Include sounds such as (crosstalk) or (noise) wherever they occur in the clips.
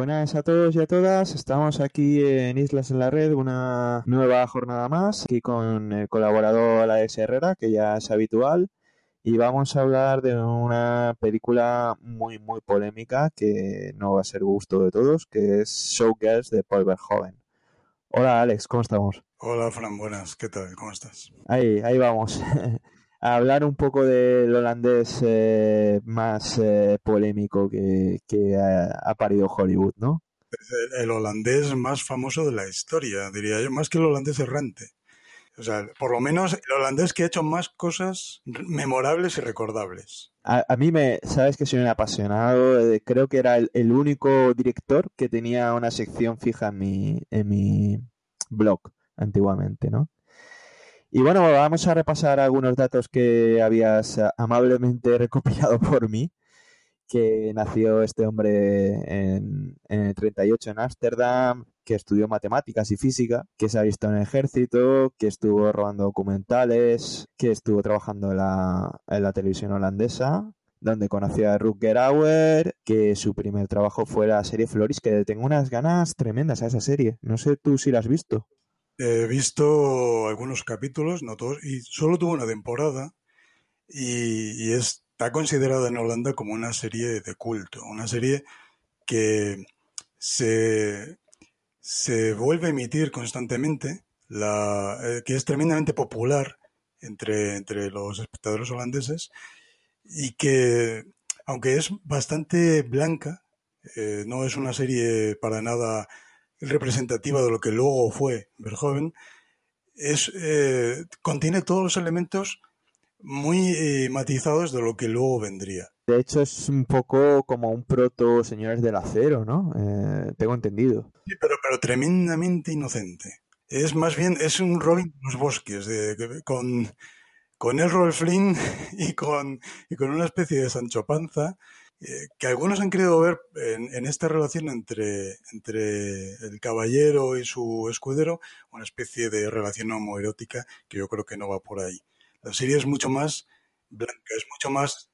Buenas a todos y a todas, estamos aquí en Islas en la Red, una nueva jornada más, aquí con el colaborador Alex Herrera, que ya es habitual, y vamos a hablar de una película muy, muy polémica que no va a ser gusto de todos, que es Showgirls de Paul Verhoeven. Hola Alex, ¿cómo estamos? Hola Fran, buenas, ¿qué tal? ¿Cómo estás? Ahí, ahí vamos. (laughs) a hablar un poco del holandés eh, más eh, polémico que, ha, parido Hollywood, ¿no? el, holandés más famoso de la historia, diría yo, más que el holandés errante. O sea, por lo menos el holandés que ha hecho más cosas memorables y recordables. A, mí me, sabes que soy un apasionado, eh, creo que era el, el, único director que tenía una sección fija en mi, en mi blog antiguamente, ¿no? Y bueno, vamos a repasar algunos datos que habías amablemente (laughs) recopilado por mí, que nació este hombre en, en el 38 en Ámsterdam, que estudió matemáticas y física, que se ha visto en el ejército, que estuvo robando documentales, que estuvo trabajando en la, en la televisión holandesa, donde conoció a Rutger Auer, que su primer trabajo fue la serie Floris, que tengo unas ganas tremendas a esa serie. No sé tú si la has visto. He visto algunos capítulos, no todos, y solo tuvo una temporada y, está considerada en Holanda como una serie de culto, una serie que se, se vuelve a emitir constantemente, la, eh, que es tremendamente popular entre, entre los espectadores holandeses y que, aunque es bastante blanca, eh, no es una serie para nada representativa de lo que luego fue Verhoeven, es, eh, contiene todos los elementos muy eh, matizados de lo que luego vendría. De hecho, es un poco como un proto Señores del Acero, ¿no? Eh, tengo entendido. Sí, pero, pero tremendamente inocente. Es más bien, es un Robin de los bosques, con, con el Rolf Flynn (laughs) y con, y con una especie de Sancho Panza eh, que algunos han querido ver en, esta relación entre, entre el caballero y su escudero una especie de relación homoerótica que yo creo que no va por ahí. La serie es mucho más blanca, es mucho más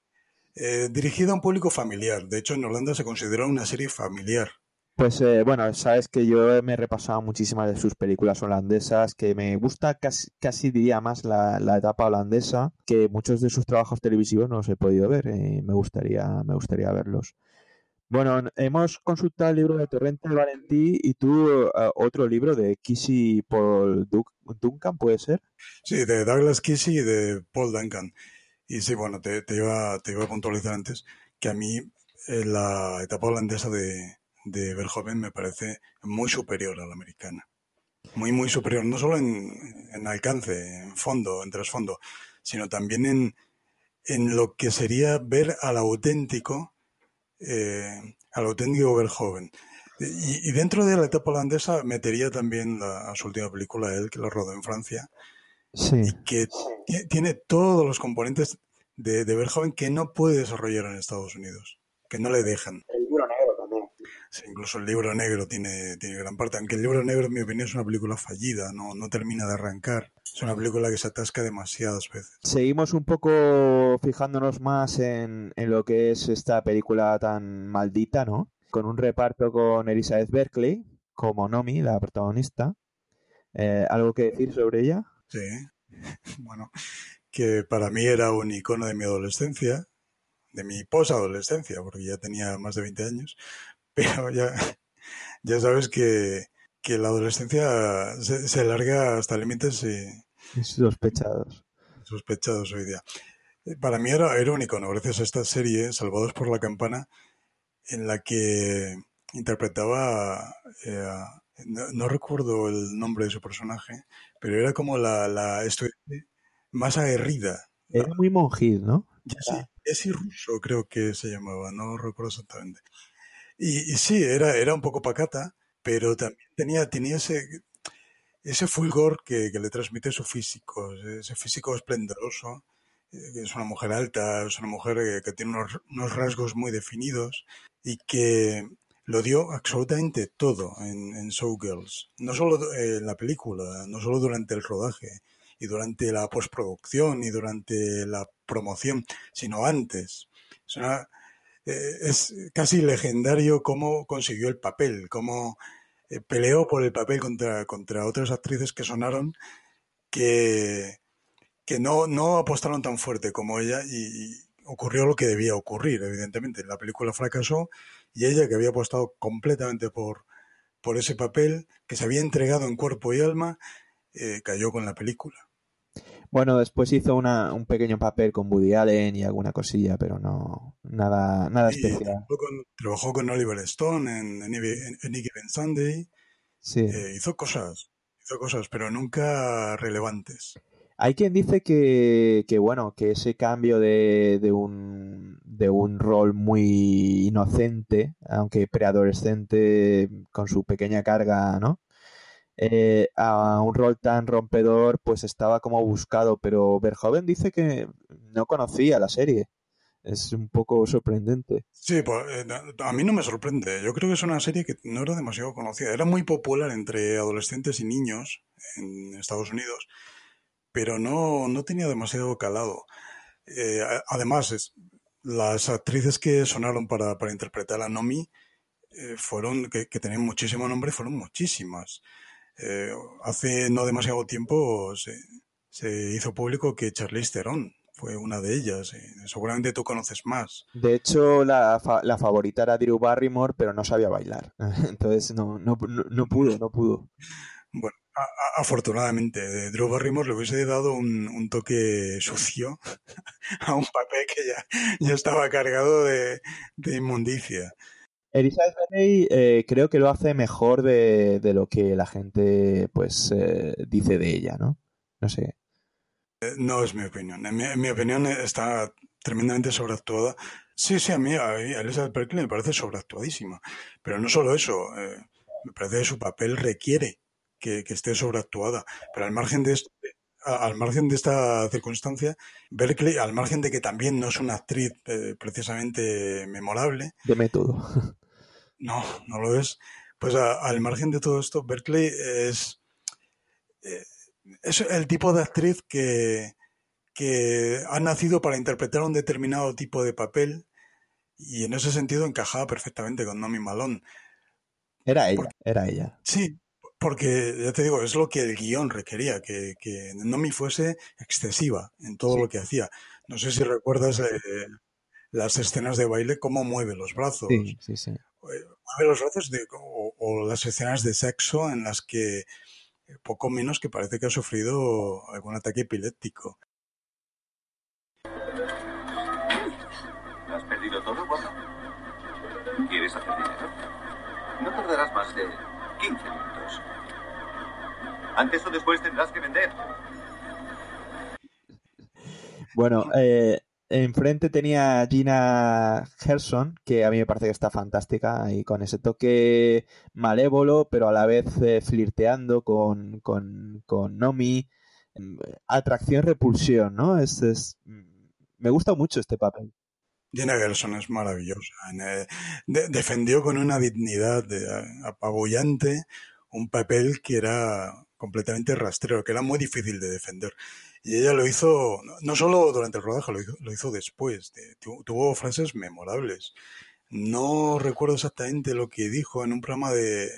eh, dirigida a un público familiar. De hecho, en Holanda se considera una serie familiar. Pues eh, bueno, sabes que yo me he repasado muchísimas de sus películas holandesas, que me gusta casi, casi diría más la, etapa holandesa, que muchos de sus trabajos televisivos no los he podido ver y me gustaría, me gustaría verlos. Bueno, hemos consultado el libro de Torrente Valentí y tú eh, otro libro de Kissy Paul Duncan, ¿puede ser? Sí, de Douglas Kissy y de Paul Duncan. Y sí, bueno, te, iba, te iba a puntualizar antes que a mí eh, la etapa holandesa de, de Verhoeven me parece muy superior a la americana. Muy, muy superior, no solo en, alcance, en fondo, en trasfondo, sino también en, en lo que sería ver al auténtico, eh, al auténtico Verhoeven. Y, dentro de la etapa holandesa metería también la, su última película, él, que lo rodó en Francia, y que tiene todos los componentes de, de Verhoeven que no puede desarrollar en Estados Unidos, que no le dejan. Incluso el libro negro tiene, tiene gran parte, aunque el libro negro en mi opinión es una película fallida, no, no termina de arrancar. Es una película que se atasca demasiadas veces. Seguimos un poco fijándonos más en, en lo que es esta película tan maldita, ¿no? Con un reparto con Elizabeth Berkley como Nomi, la protagonista. Eh, ¿Algo que decir sobre ella? Sí, (laughs) bueno, que para mí era un icono de mi adolescencia, de mi posadolescencia, porque ya tenía más de 20 años, pero ya, ya sabes que, que la adolescencia se, se alarga hasta límites y, sospechados. Sospechados hoy día. Para mí era, era un icono, gracias a esta serie, Salvados por la Campana, en la que interpretaba, eh, no, recuerdo el nombre de su personaje, pero era como la, la estudiante más aguerrida. Era muy monjil, ¿no? Jessie Russo creo que se llamaba, no recuerdo exactamente. Y, sí, era, era un poco pacata, pero también tenía, tenía ese, ese fulgor que, le transmite su físico, ese físico esplendoroso. Eh, es una mujer alta, es una mujer que, tiene unos, rasgos muy definidos y que lo dio absolutamente todo en, en Showgirls. No solo en la película, no solo durante el rodaje y durante la postproducción y durante la promoción, sino antes. Es, eh, es casi legendario cómo consiguió el papel, cómo eh, peleó por el papel contra, contra otras actrices que sonaron que, que no, no apostaron tan fuerte como ella y, ocurrió lo que debía ocurrir, evidentemente. La película fracasó y ella, que había apostado completamente por, por ese papel, que se había entregado en cuerpo y alma, eh, cayó con la película. Bueno, después hizo una, un pequeño papel con Woody Allen y alguna cosilla, pero no nada nada especial. trabajó con Oliver Stone en, en, en Sunday. Sí. Eh, hizo cosas, hizo cosas, pero nunca relevantes. Hay quien dice que, que bueno, que ese cambio de, de, un, de un rol muy inocente, aunque preadolescente, con su pequeña carga, ¿no? Eh, a un rol tan rompedor, pues estaba como buscado, pero Verhoeven dice que no conocía la serie. Es un poco sorprendente. Sí, pues, eh, a mí no me sorprende. Yo creo que es una serie que no era demasiado conocida. Era muy popular entre adolescentes y niños en Estados Unidos, pero no, no tenía demasiado calado. Eh, además, las actrices que sonaron para, para interpretar a Nomi eh, fueron, que, que, tenían muchísimo nombre, fueron muchísimas. Eh, hace no demasiado tiempo se, se, hizo público que Charlize Theron fue una de ellas. seguramente tú conoces más. De hecho, la, la, favorita era Drew Barrymore, pero no sabía bailar. (laughs) Entonces no, no, no pudo, no pudo. Bueno, afortunadamente, Drew Barrymore le hubiese dado un, toque sucio (laughs) a un papel que ya, ya estaba cargado de, inmundicia. Elizabeth Beney eh, creo que lo hace mejor de, lo que la gente pues eh, dice de ella, ¿no? No sé. Eh, no es mi opinión. En mi, opinión está tremendamente sobreactuada. Sí, sí, a mí, a Elizabeth Berkley me parece sobreactuadísima. Pero no solo eso, me parece que su papel requiere que, esté sobreactuada. Pero al margen de esto, al margen de esta circunstancia, Berkeley, al margen de que también no es una actriz eh, precisamente memorable. De método. No, no lo es. Pues al margen de todo esto, Berkeley es, eh, es el tipo de actriz que, que ha nacido para interpretar un determinado tipo de papel y en ese sentido encajaba perfectamente con Nomi Malone. Era ella, era ella. Sí, porque, ya te digo, es lo que el guion requería, que, que Nomi fuese excesiva en todo lo que hacía. No sé si recuerdas eh, las escenas de baile, cómo mueve los brazos. Sí, sí, sí. Eh, mueve los brazos de, o, las escenas de sexo en las que eh, poco menos que parece que ha sufrido algún ataque epiléptico. ¿Has perdido todo, guapo? ¿Quieres hacer dinero? No tardarás más de 15 minutos. Antes o después tendrás que vender. Bueno, eh, enfrente tenía Gina Gerson, que a mí me parece que está fantástica, y con ese toque malévolo, pero a la vez eh, flirteando con, con, con Nomi. Atracción-repulsión, ¿no? Es, es, me gusta mucho este papel. Gina Gerson es maravillosa. Eh, defendió con una dignidad apabullante un papel que era completamente rastrero, que era muy difícil de defender. Y ella lo hizo, no solo durante el rodaje, lo hizo, después. tuvo frases memorables. No recuerdo exactamente lo que dijo en un programa de,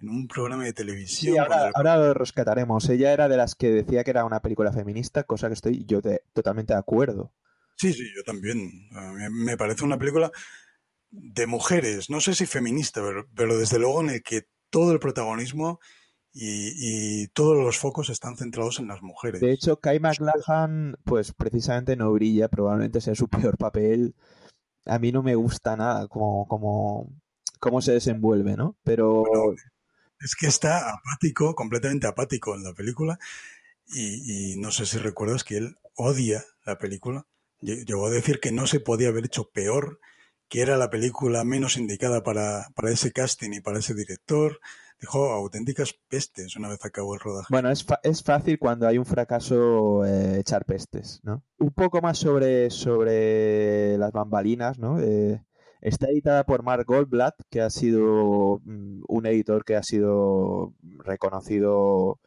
en un programa de televisión. Sí, ahora, lo rescataremos. Ella era de las que decía que era una película feminista, cosa que estoy yo totalmente de acuerdo. Sí, sí, yo también. Me parece una película de mujeres, no sé si feminista, pero, desde luego en el que todo el protagonismo y, todos los focos están centrados en las mujeres. De hecho, Kai McLachlan, pues precisamente no brilla, probablemente sea su (laughs) peor papel. A mí no me gusta nada como, como, cómo se desenvuelve, ¿no? Pero es que está apático, completamente apático en la película. Y, no sé si recuerdas que él odia la película. Llegó a decir que no se podía haber hecho peor, que era la película menos indicada para, para ese casting y para ese director. Dijo auténticas pestes una vez acabó el rodaje. Bueno, es, es fácil cuando hay un fracaso eh, echar pestes, ¿no? Un poco más sobre, sobre las bambalinas, ¿no? Eh, Está editada por Mark Goldblatt, que ha sido mm, un editor que ha sido reconocido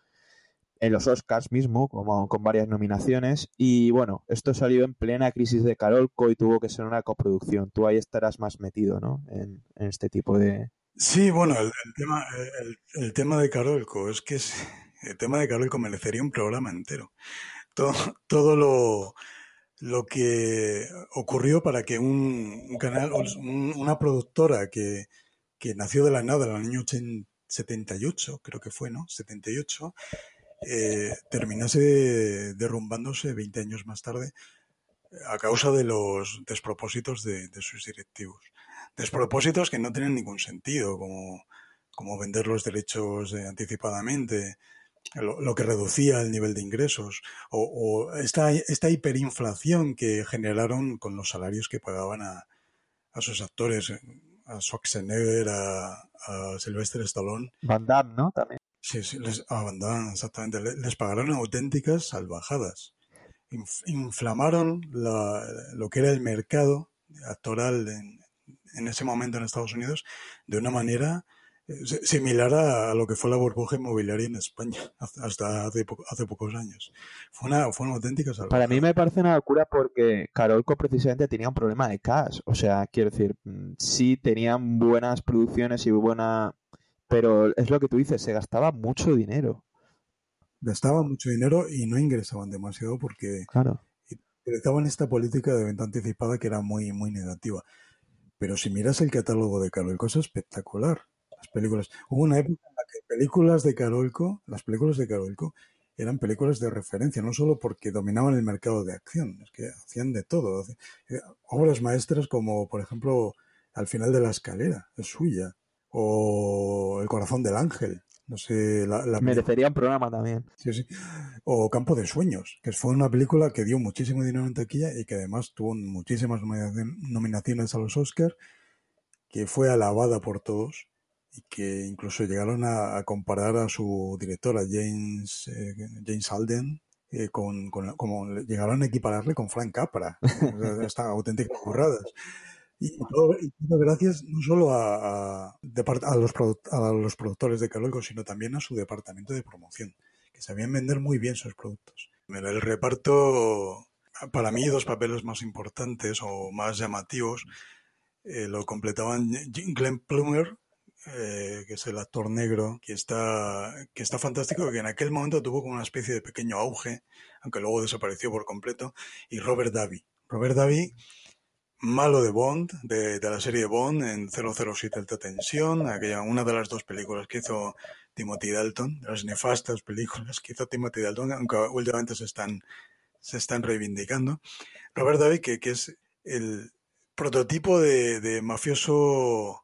en los Oscars mismo, como con varias nominaciones. Y bueno, esto salió en plena crisis de Carolco y tuvo que ser una coproducción. Tú ahí estarás más metido, ¿no? En, este tipo de. Sí, bueno, el, tema, el, tema de Carolco es que el tema de Carolco merecería un programa entero. Todo, todo lo lo que ocurrió para que un, canal, una productora que, nació de la nada en el año 78, creo que fue, ¿no? 78, eh, terminase derrumbándose 20 años más tarde a causa de los despropósitos de, sus directivos. Despropósitos que no tienen ningún sentido, como, como vender los derechos anticipadamente, lo, que reducía el nivel de ingresos o, esta, esta, hiperinflación que generaron con los salarios que pagaban a, a sus actores, a Schwarzenegger, a, a Sylvester Stallone. Van Damme, ¿no? También. Sí, sí a Van Damme, exactamente. Les pagaron auténticas salvajadas. inflamaron lo que era el mercado actoral en, en ese momento en Estados Unidos de una manera similar a, lo que fue la burbuja inmobiliaria en España (laughs) hasta hace, hace pocos años. Fue una, fue una auténtica salvaje. Para mí me parece una locura porque Carolco precisamente tenía un problema de cash. O sea, quiero decir, mm, sí tenían buenas producciones y buena... Pero es lo que tú dices, se gastaba mucho dinero. Gastaban mucho dinero y no ingresaban demasiado porque claro. utilizaban esta política de venta anticipada que era muy, muy negativa. Pero si miras el catálogo de Carolco es espectacular las películas. Hubo una época en la que películas de Carolco, las películas de Carolco, eran películas de referencia, no solo porque dominaban el mercado de acción, es que hacían de todo. Eh, obras maestras como, por ejemplo, Al final de la escalera, es suya, o El corazón del ángel. No sé, la, Merecería un programa también. Sí, sí. O Campo de Sueños, que fue una película que dio muchísimo dinero en taquilla y que además tuvo muchísimas nominaciones a los Oscars, que fue alabada por todos y que incluso llegaron a, comparar a su directora James, eh, James Alden eh, con, como llegaron a equipararle con Frank Capra, (laughs) estas auténticas curradas. Y todo, gracias no solo a, a, los, a los productores de Carolco, sino también a su departamento de promoción, que sabían vender muy bien sus productos. El reparto, para mí, dos papeles más importantes o más llamativos eh, lo completaban Glenn Plummer, eh, que es el actor negro, que está, que está fantástico, que en aquel momento tuvo como una especie de pequeño auge, aunque luego desapareció por completo, y Robert Davi. Robert Davi, malo de Bond, de, la serie Bond, en 007 Alta Tensión, aquella, una de las dos películas que hizo Timothy Dalton, de las nefastas películas que hizo Timothy Dalton, aunque últimamente se están, se están reivindicando. Robert Davi, que, que es el prototipo de, de mafioso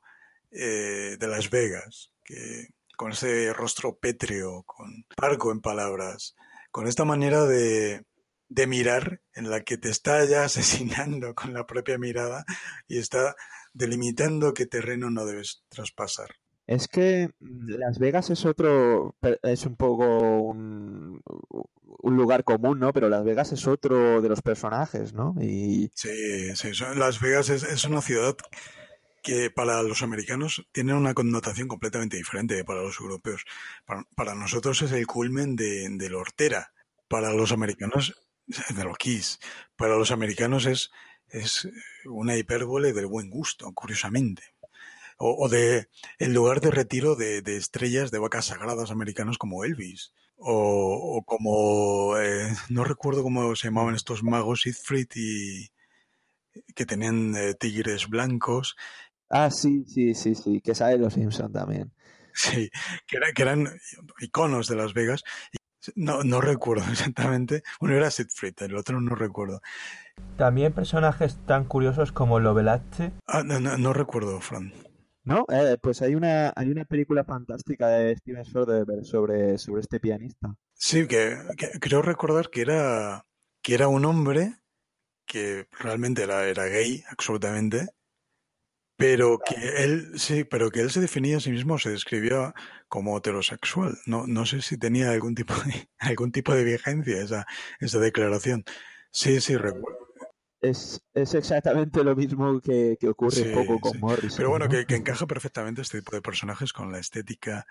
eh, de Las Vegas, que con ese rostro pétreo, con parco en palabras, con esta manera de, de mirar en la que te está ya (laughs) asesinando con la propia mirada y está delimitando qué terreno no debes traspasar. Es que Las Vegas es otro, es un poco un, un lugar común, ¿no? Pero Las Vegas es otro de los personajes, ¿no? Y... Sí, sí, Las Vegas es, es una ciudad que para los americanos tiene una connotación completamente diferente para los europeos. Para, nosotros es el culmen de, de la hortera. Para los americanos, de los Kiss. Para los americanos es, es una hipérbole del buen gusto, curiosamente. O, de el lugar de retiro de, de, estrellas de vacas sagradas americanos como Elvis. O, como, eh, no recuerdo cómo se llamaban estos magos, Siegfried y que tenían eh, tigres blancos. Ah, sí, sí, sí, sí, que sale los Simpson también. Sí, que, que eran iconos de Las Vegas. No, no recuerdo (laughs) exactamente. Uno era Siegfried, el otro no recuerdo. También personajes tan curiosos como Lovelace. Ah, no, no, no recuerdo, Fran. ¿No? Eh, pues hay una, hay una película fantástica de Steven Soderbergh sobre, sobre este pianista. Sí, que, creo recordar que era, que era un hombre que realmente era, era gay, absolutamente, pero que él, sí, pero que él se definía a sí mismo, se describía como heterosexual. No, no sé si tenía algún tipo de, (laughs) algún tipo de vigencia esa, esa declaración. Sí, sí, recuerdo es, es exactamente lo mismo que, ocurre un poco con Morris. Pero bueno, que, encaja perfectamente este tipo de personajes con la estética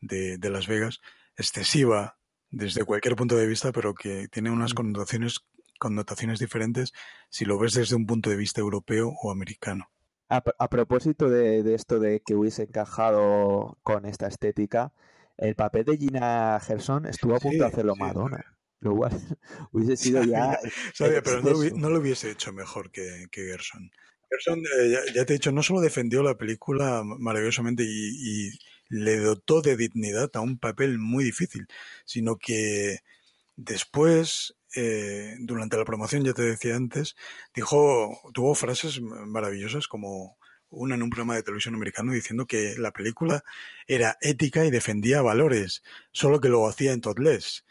de, Las Vegas, excesiva desde cualquier punto de vista, pero que tiene unas connotaciones, connotaciones diferentes si lo ves desde un punto de vista europeo o americano. A, propósito de, esto de que hubiese encajado con esta estética, el papel de Gina Gerson estuvo a punto de hacerlo Madonna. Lo cual (laughs) hubiese sido ya. (laughs) pero no, lo hubiese hecho mejor que, Gerson. Gerson, eh, ya, te he dicho, no solo defendió la película maravillosamente y, le dotó de dignidad a un papel muy difícil, sino que después, eh, durante la promoción, ya te decía antes, dijo, tuvo frases maravillosas como una en un programa de televisión americano diciendo que la película era ética y defendía valores, solo que lo hacía en totless.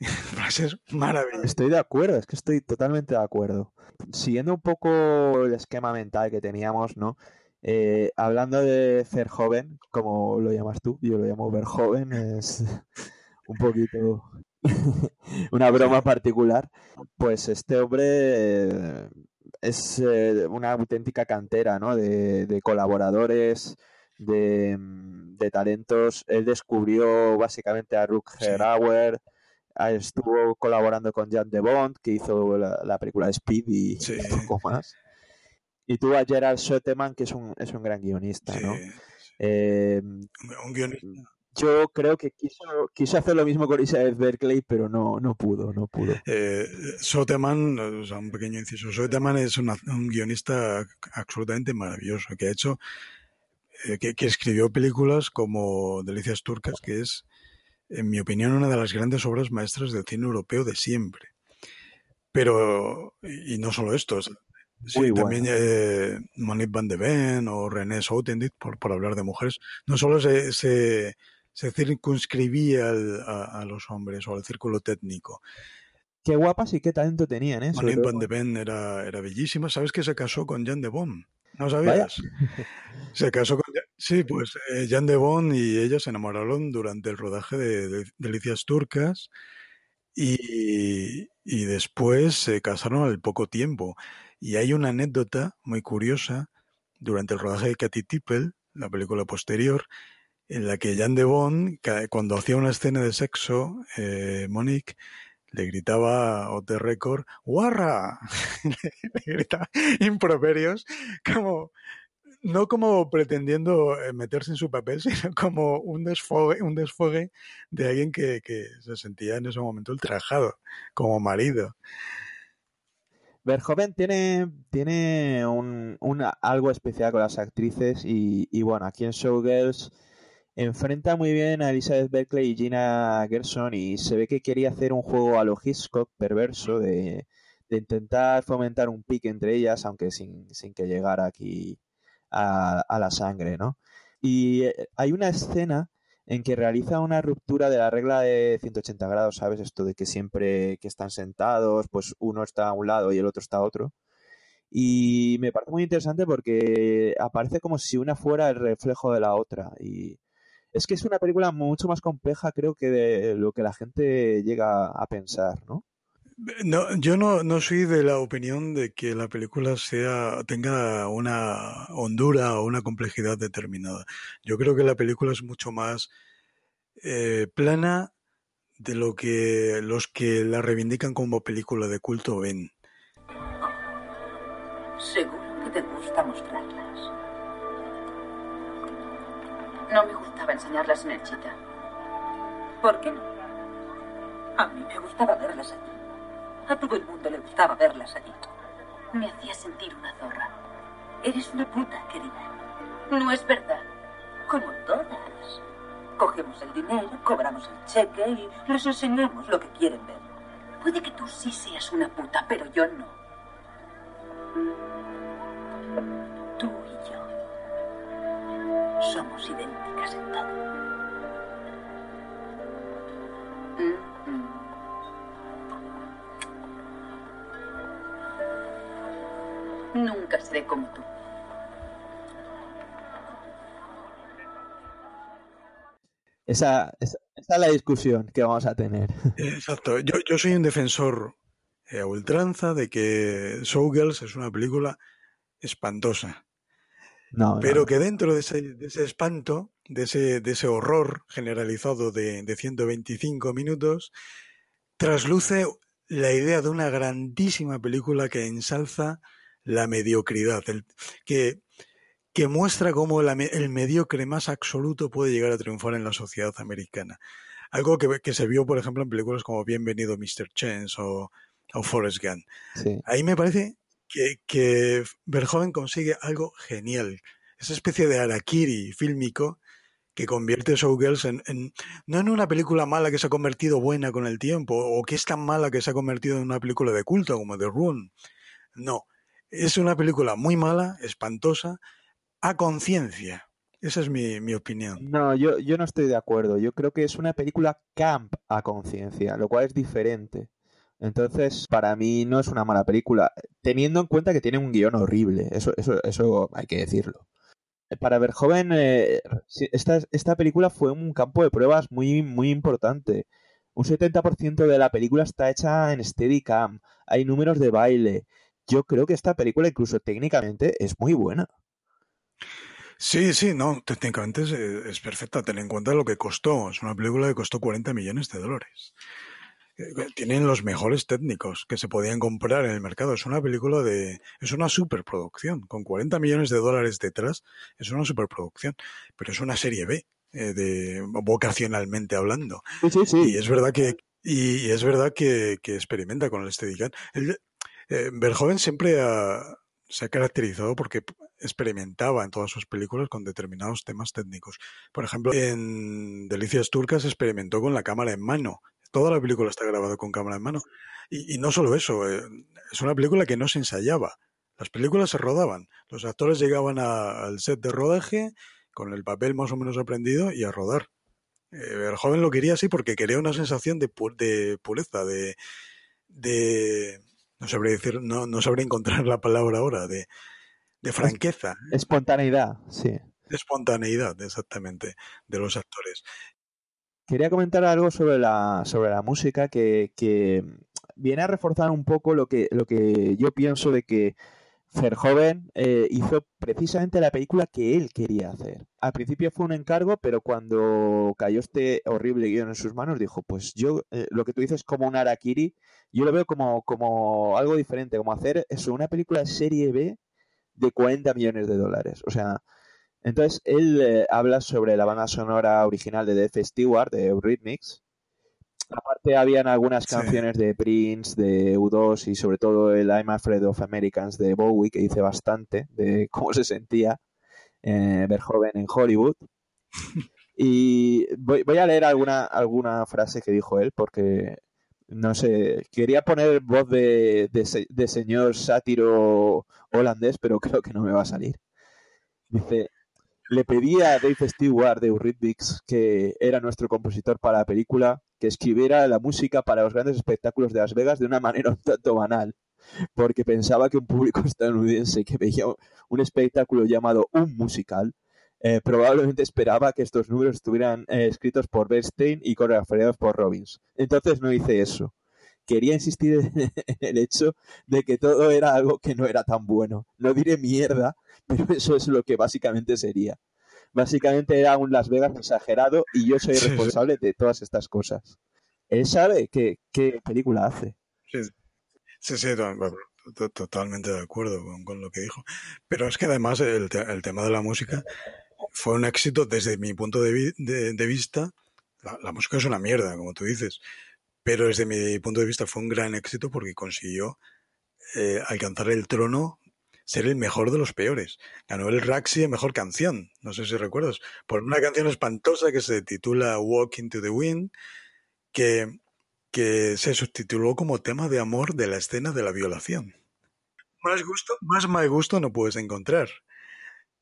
(laughs) Frases maravillosas. Estoy de acuerdo, es que estoy totalmente de acuerdo. Siguiendo un poco el esquema mental que teníamos, ¿no? Eh, hablando de ser joven, como lo llamas tú, yo lo llamo ver joven, es (laughs) un poquito (laughs) una broma particular. Pues este hombre es eh, una auténtica cantera, ¿no? De, colaboradores, de, de, talentos. Él descubrió básicamente a Hauer, Ah, estuvo colaborando con Jan de Bond, que hizo la, película Speed y un (laughs) poco más. Y tuvo a Gerald Schoeteman, que es un, es un gran guionista, ¿no? Eh, un guionista. Yo creo que quiso, quiso hacer lo mismo con Isabel Berkeley, pero no, no pudo, no pudo. Eh, Soteman, o sea, un pequeño inciso, Soteman es un guionista absolutamente maravilloso, que ha hecho, eh, que, que, escribió películas como Delicias Turcas, que es en mi opinión, una de las grandes obras maestras del cine europeo de siempre. Pero, y no solo estos, sí, también eh, Monique Van de Ven o René Soutendit, por, por hablar de mujeres, no solo se, se, circunscribía a, los hombres o al círculo técnico. Qué guapas y qué talento tenían, ¿eh? Van de Ven era, era bellísima. ¿Sabes que se casó con Jan de Bon? ¿No sabías? Se casó con... Sí, pues eh, Jan de Bon y ella se enamoraron durante el rodaje de, Delicias Turcas y, y, después se casaron al poco tiempo. Y hay una anécdota muy curiosa durante el rodaje de Katy Tippel, la película posterior, en la que Jan de Bon, cuando hacía una escena de sexo, eh, Monique, le gritaba o de récord, ¡guarra! (laughs) le gritaba improperios, como, no como pretendiendo eh, meterse en su papel, (laughs) sino como un desfogue, un desfogue de alguien que, se sentía en ese momento ultrajado, como marido. Verhoeven tiene, tiene un, algo especial con las actrices y bueno, aquí en Showgirls enfrenta muy bien a Elizabeth Berkeley y Gina Gerson y se ve que quería hacer un juego a lo Hitchcock perverso de, intentar fomentar un pique entre ellas, aunque sin, que llegara aquí a, la sangre, ¿no? Y eh, hay una escena en que realiza una ruptura de la regla de 180 grados, ¿sabes? Esto de que siempre que están sentados, pues uno está a un lado y el otro está a otro. Y me parece muy interesante porque aparece como si una fuera el reflejo de la otra. Y, Es que es una película mucho más compleja, creo, que de lo que la gente llega a pensar, ¿no? No, yo no, no soy de la opinión de que la película sea tenga una hondura o una complejidad determinada. Yo creo que la película es mucho más eh, plana de lo que los que la reivindican como película de culto ven. Seguro que te gusta mostrarlas. No me gustaba enseñarlas en el chita. ¿Por qué no? A mí me gustaba verlas allí. A todo el mundo le gustaba verlas allí. Me hacía sentir una zorra. Eres una puta, querida. No es verdad. Como todas. Cogemos el dinero, cobramos el cheque y les enseñamos lo que quieren ver. Puede que tú sí seas una puta, pero yo no. Tú y yo somos idénticas en todo. Mm, mm. Nunca seré como tú. Esa, esa, esa es la discusión que vamos a tener. Exacto. Yo, yo soy un defensor eh, a ultranza de que Showgirls es una película espantosa. No, Pero no. que dentro de ese, de ese espanto, de ese, de ese horror generalizado de, de 125 minutos, trasluce la idea de una grandísima película que ensalza la mediocridad, el- que, que muestra cómo la el mediocre más absoluto puede llegar a triunfar en la sociedad americana. Algo que, que se vio, por ejemplo, en películas como Bienvenido Mr. Chance o, o Forrest Gump. Sí. Ahí me parece que, que Verhoeven consigue algo genial. Esa especie de harakiri fílmico que convierte Showgirls en, en- no en una película mala que se ha convertido buena con el tiempo o que es tan mala que se ha convertido en una película de culto como The Room. No, es una película muy mala, espantosa, a conciencia. Esa es mi, mi opinión. No, yo, yo no estoy de acuerdo. Yo creo que es una película camp a conciencia, lo cual es diferente. Entonces, para mí no es una mala película, teniendo en cuenta que tiene un guion horrible. Eso, eso, eso hay que decirlo. Para Verhoeven, eh, esta, esta película fue un campo de pruebas muy, muy importante. Un 70% de la película está hecha en Steadicam. Hay números de baile. Yo creo que esta película, incluso técnicamente, es muy buena. Sí, sí, no, técnicamente es, es perfecta. Ten en cuenta lo que costó. Es una película que costó 40 millones de dólares. Eh, Tienen los mejores técnicos que se podían comprar en el mercado. Es una película de. Es una superproducción. Con 40 millones de dólares detrás, es una superproducción. Pero es una serie B, eh, de, vocacionalmente hablando. Sí, sí, sí. Y es verdad que. Y, y es verdad que, que experimenta con el Steadicam. El, eh, Verhoeven siempre ha- se ha caracterizado porque experimentaba en todas sus películas con determinados temas técnicos. Por ejemplo, en Delicias Turcas experimentó con la cámara en mano. Toda la película está grabada con cámara en mano. Y, y no solo eso, eh, es una película que no se ensayaba. Las películas se rodaban. Los actores llegaban a- al set de rodaje con el papel más o menos aprendido y a rodar. Eh, Verhoeven lo quería así porque quería una sensación de, pu- de pureza, de, de no sabré decir, no, no sabré encontrar la palabra ahora, de, de franqueza, Espontaneidad, sí. de espontaneidad, exactamente, de los actores. Quería comentar algo sobre la, sobre la música que, viene a reforzar un poco lo que, lo que yo pienso de que Verhoeven eh, hizo precisamente la película que él quería hacer. Al principio fue un encargo, pero cuando cayó este horrible guion en sus manos, dijo, pues yo, eh, lo que tú dices como un Arakiri, yo lo veo como, como algo diferente, como hacer eso, una película de serie B de 40 millones de dólares. O sea, entonces él eh, habla sobre la banda sonora original de Def Stewart, de Eurythmics. Aparte habían algunas Sí. canciones de Prince, de U2 y sobre todo el I'm Afraid of Americans de Bowie, que dice bastante de (laughs) cómo se sentía eh, Verhoeven en Hollywood. (laughs) Y voy, voy a leer alguna, alguna frase que dijo él, porque no sé, quería poner voz de, de, de señor sátiro holandés, pero (laughs) creo que no me va a salir. Dice, le pedí a Dave Stewart de Eurythmics, que era nuestro compositor para la película, que escribiera la música para los grandes espectáculos de Las Vegas de una manera un tanto banal, porque pensaba que un público (laughs) estadounidense que veía un espectáculo llamado un musical eh, probablemente esperaba que estos números estuvieran eh, escritos por Bernstein y coreografiados por Robbins. Entonces no hice eso. Quería insistir (laughs) en el hecho de que todo era algo que no era tan bueno. No diré mierda, (laughs) pero eso es lo que básicamente sería. Básicamente era un Las Vegas exagerado y yo soy responsable de todas estas cosas. Él sabe qué, qué película hace. Sí, sí, sí totalmente de acuerdo con, lo que dijo. Pero es que además el, el tema de la música fue un éxito desde mi punto de, de, vista. La, música es una mierda, como tú dices, pero desde mi punto de vista fue un gran éxito porque consiguió eh, alcanzar el trono, ser el mejor de los peores. Ganó el Raxi Mejor Canción, no sé si recuerdas, por una canción espantosa que se titula Walk into the Wind, que, que se subtituló como tema de amor de la escena de la violación. Más gusto, más mal gusto no puedes encontrar.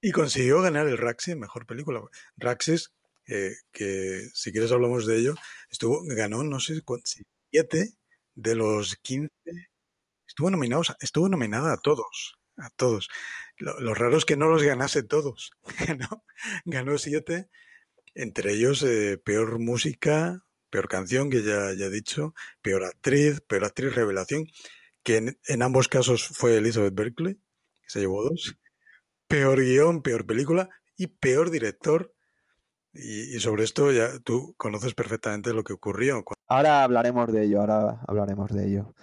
Y consiguió ganar el Raxi en Mejor Película. Raxis, eh, que si quieres hablamos de ello, estuvo, ganó, no sé, siete de los 15. Estuvo, nominado, estuvo nominada a todos, a todos. Lo, raro es que no los ganase todos. (laughs) ganó, ganó siete, entre ellos eh, peor música, peor canción, que ya, ya he dicho, peor actriz, peor actriz revelación, que en, en ambos casos fue Elizabeth Berkeley, que se llevó dos peor guion, peor película y peor director. Y, sobre esto ya tú conoces perfectamente lo que ocurrió. Ahora hablaremos de ello, ahora hablaremos de ello.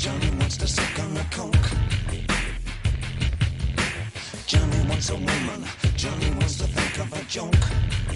Johnny wants to suck on a coke. Johnny wants a woman. Johnny wants to think of a joke.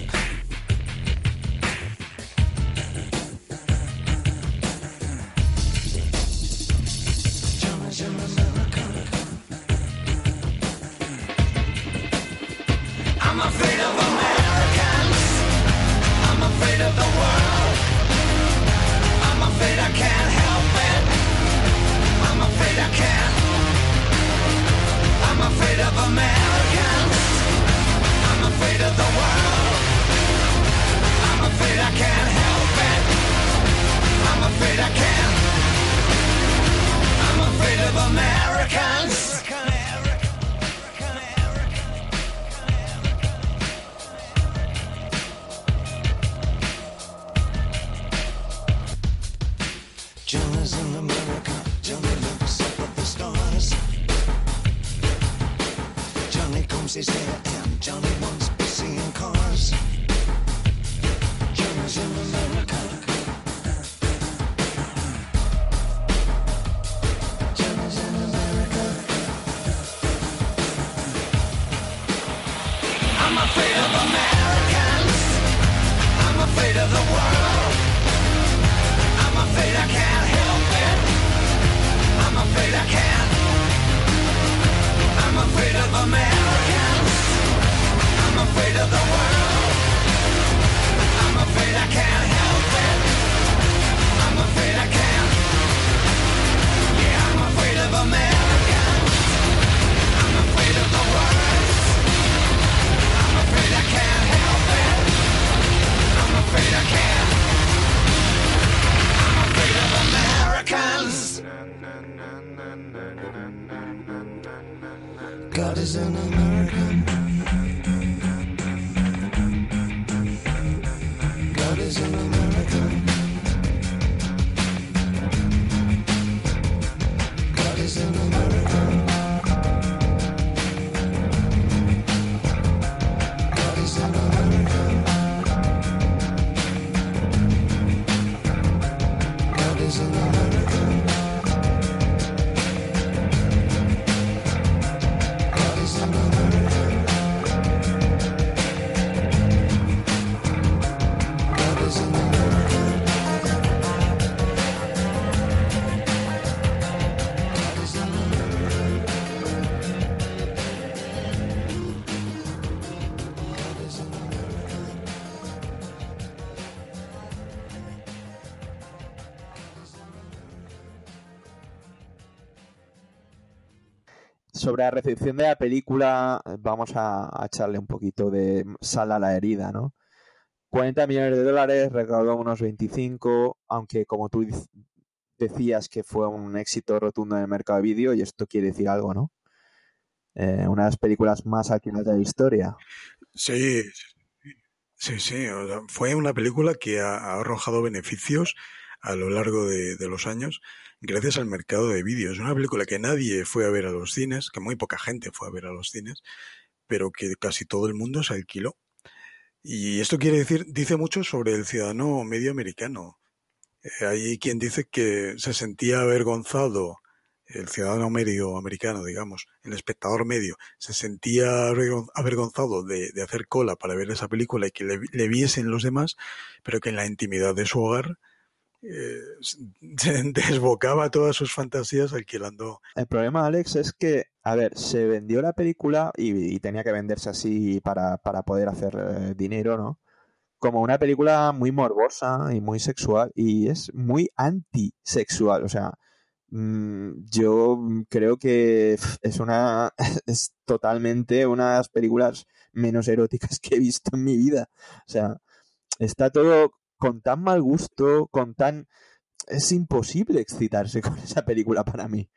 Sobre la recepción de la película, vamos a, echarle un poquito de sal a la herida, ¿no? 40 millones de dólares, recaudó unos 25, aunque como tú decías que fue un éxito rotundo en el mercado de vídeo, y esto quiere decir algo, ¿no? Eh, una de las películas más alquiladas de la historia. Sí, sí, sí. fue una película que ha, arrojado beneficios a lo largo de, los años gracias al mercado de vídeo. Es una película que nadie fue a ver a los cines, que muy poca gente fue a ver a los cines, pero que casi todo el mundo se alquiló. Y esto quiere decir, dice mucho sobre el ciudadano medio americano. Eh, hay quien dice que se sentía avergonzado el ciudadano medio americano, digamos, el espectador medio, se sentía avergonzado de, hacer cola para ver esa película y que le, viesen los demás, pero que en la intimidad de su hogar eh, (laughs) desbocaba todas sus fantasías alquilando. El problema, Alex, es que, a ver, se vendió la película y, tenía que venderse así para, poder hacer eh, dinero, ¿no? Como una película muy morbosa y muy sexual y es muy antisexual, o sea, Mm, yo creo que es una (laughs) es totalmente una de las películas menos eróticas que he visto en mi vida. O sea, está todo con tan mal gusto, con tan es imposible excitarse (laughs) con esa película para mí.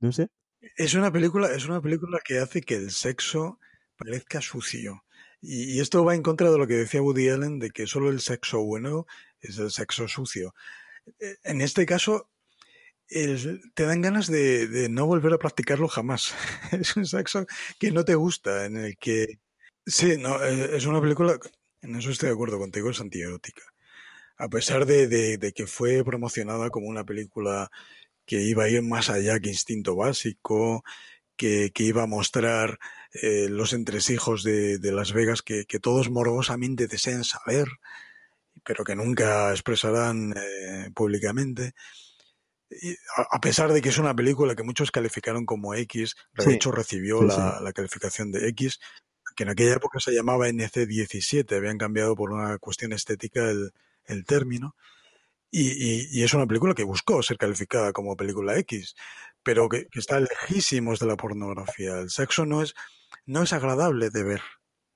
No sé. Es una película, es una película que hace que el sexo parezca sucio. Y, esto va en contra de lo que decía Woody Allen de que solo el sexo bueno es el sexo sucio. E, en este caso, te dan ganas de, no volver a practicarlo jamás. (laughs) es un sexo que no te gusta, en el que... Sí, no, eh, es una película, en eso estoy de acuerdo contigo, es antierótica. A pesar de, que fue promocionada como una película que iba a ir más allá que Instinto Básico, que, iba a mostrar eh, los entresijos de, Las Vegas que, todos morbosamente desean saber, pero que nunca expresarán eh, públicamente. A pesar de que es una película que muchos calificaron como X, de hecho recibió la, calificación de X, que en aquella época se llamaba NC17, habían cambiado por una cuestión estética el, término. Y, es una película que buscó ser calificada como película X, pero que, está lejísimos de la pornografía. El sexo no es, no es agradable de ver.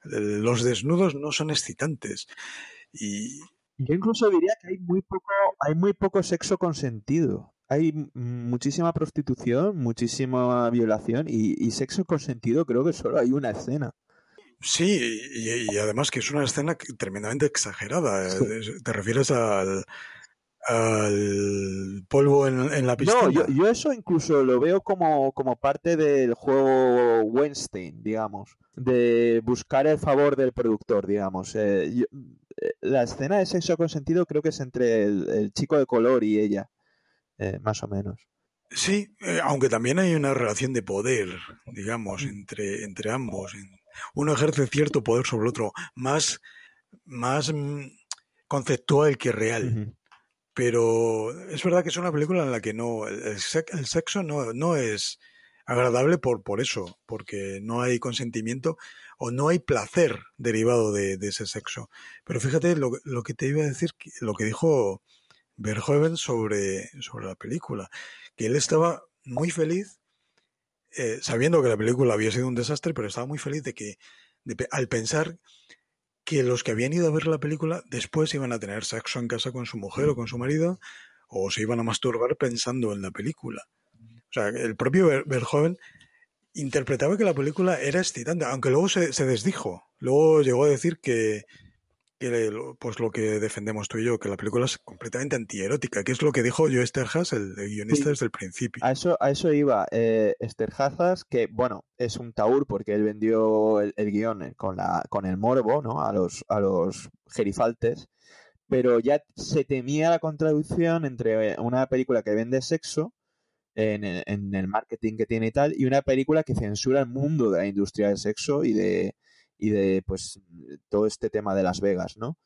Los desnudos no son excitantes. Y, yo incluso diría que hay muy poco, hay muy poco sexo consentido hay muchísima prostitución, muchísima violación y, sexo consentido creo que solo hay una escena. Sí, y, además que es una escena tremendamente exagerada. ¿Te refieres al, al polvo en, la piscina? No, yo, eso incluso lo veo como, como parte del juego Weinstein, digamos, de buscar el favor del productor, digamos. Eh, eh, la escena de sexo consentido creo que es entre el chico de color y ella. Eh, más o menos. Sí, eh, aunque también hay una relación de poder, digamos, entre, entre ambos. Uno ejerce cierto poder sobre el otro, más, más mm, conceptual que real. Pero es verdad que es una película en la que no el, sexo no, no es agradable por, por eso, porque no hay consentimiento o no hay placer derivado de, de ese sexo. Pero fíjate lo, lo, que te iba a decir, lo que dijo Verhoeven sobre, sobre la película, que él estaba muy feliz, eh, sabiendo que la película había sido un desastre, pero estaba muy feliz de que, al pensar que los que habían ido a ver la película después iban a tener sexo en casa con su mujer o con su marido, o se iban a masturbar pensando en la película. O sea, el propio Verhoeven interpretaba que la película era excitante, aunque luego se, se desdijo. Luego llegó a decir que, pues lo que defendemos tú y yo, que la película es completamente antierótica, que es lo que dijo Joe Esterhaz, el, guionista, desde el principio. A eso, a eso iba. Eh, que, bueno, es un taur porque él vendió el, guion eh, con, la, con el morbo, ¿no? A los, a los gerifaltes, pero ya se temía la contradicción entre una película que vende sexo en en el marketing que tiene y tal, y una película que censura el mundo de la industria del sexo y de y de pues todo este tema de Las Vegas, ¿no?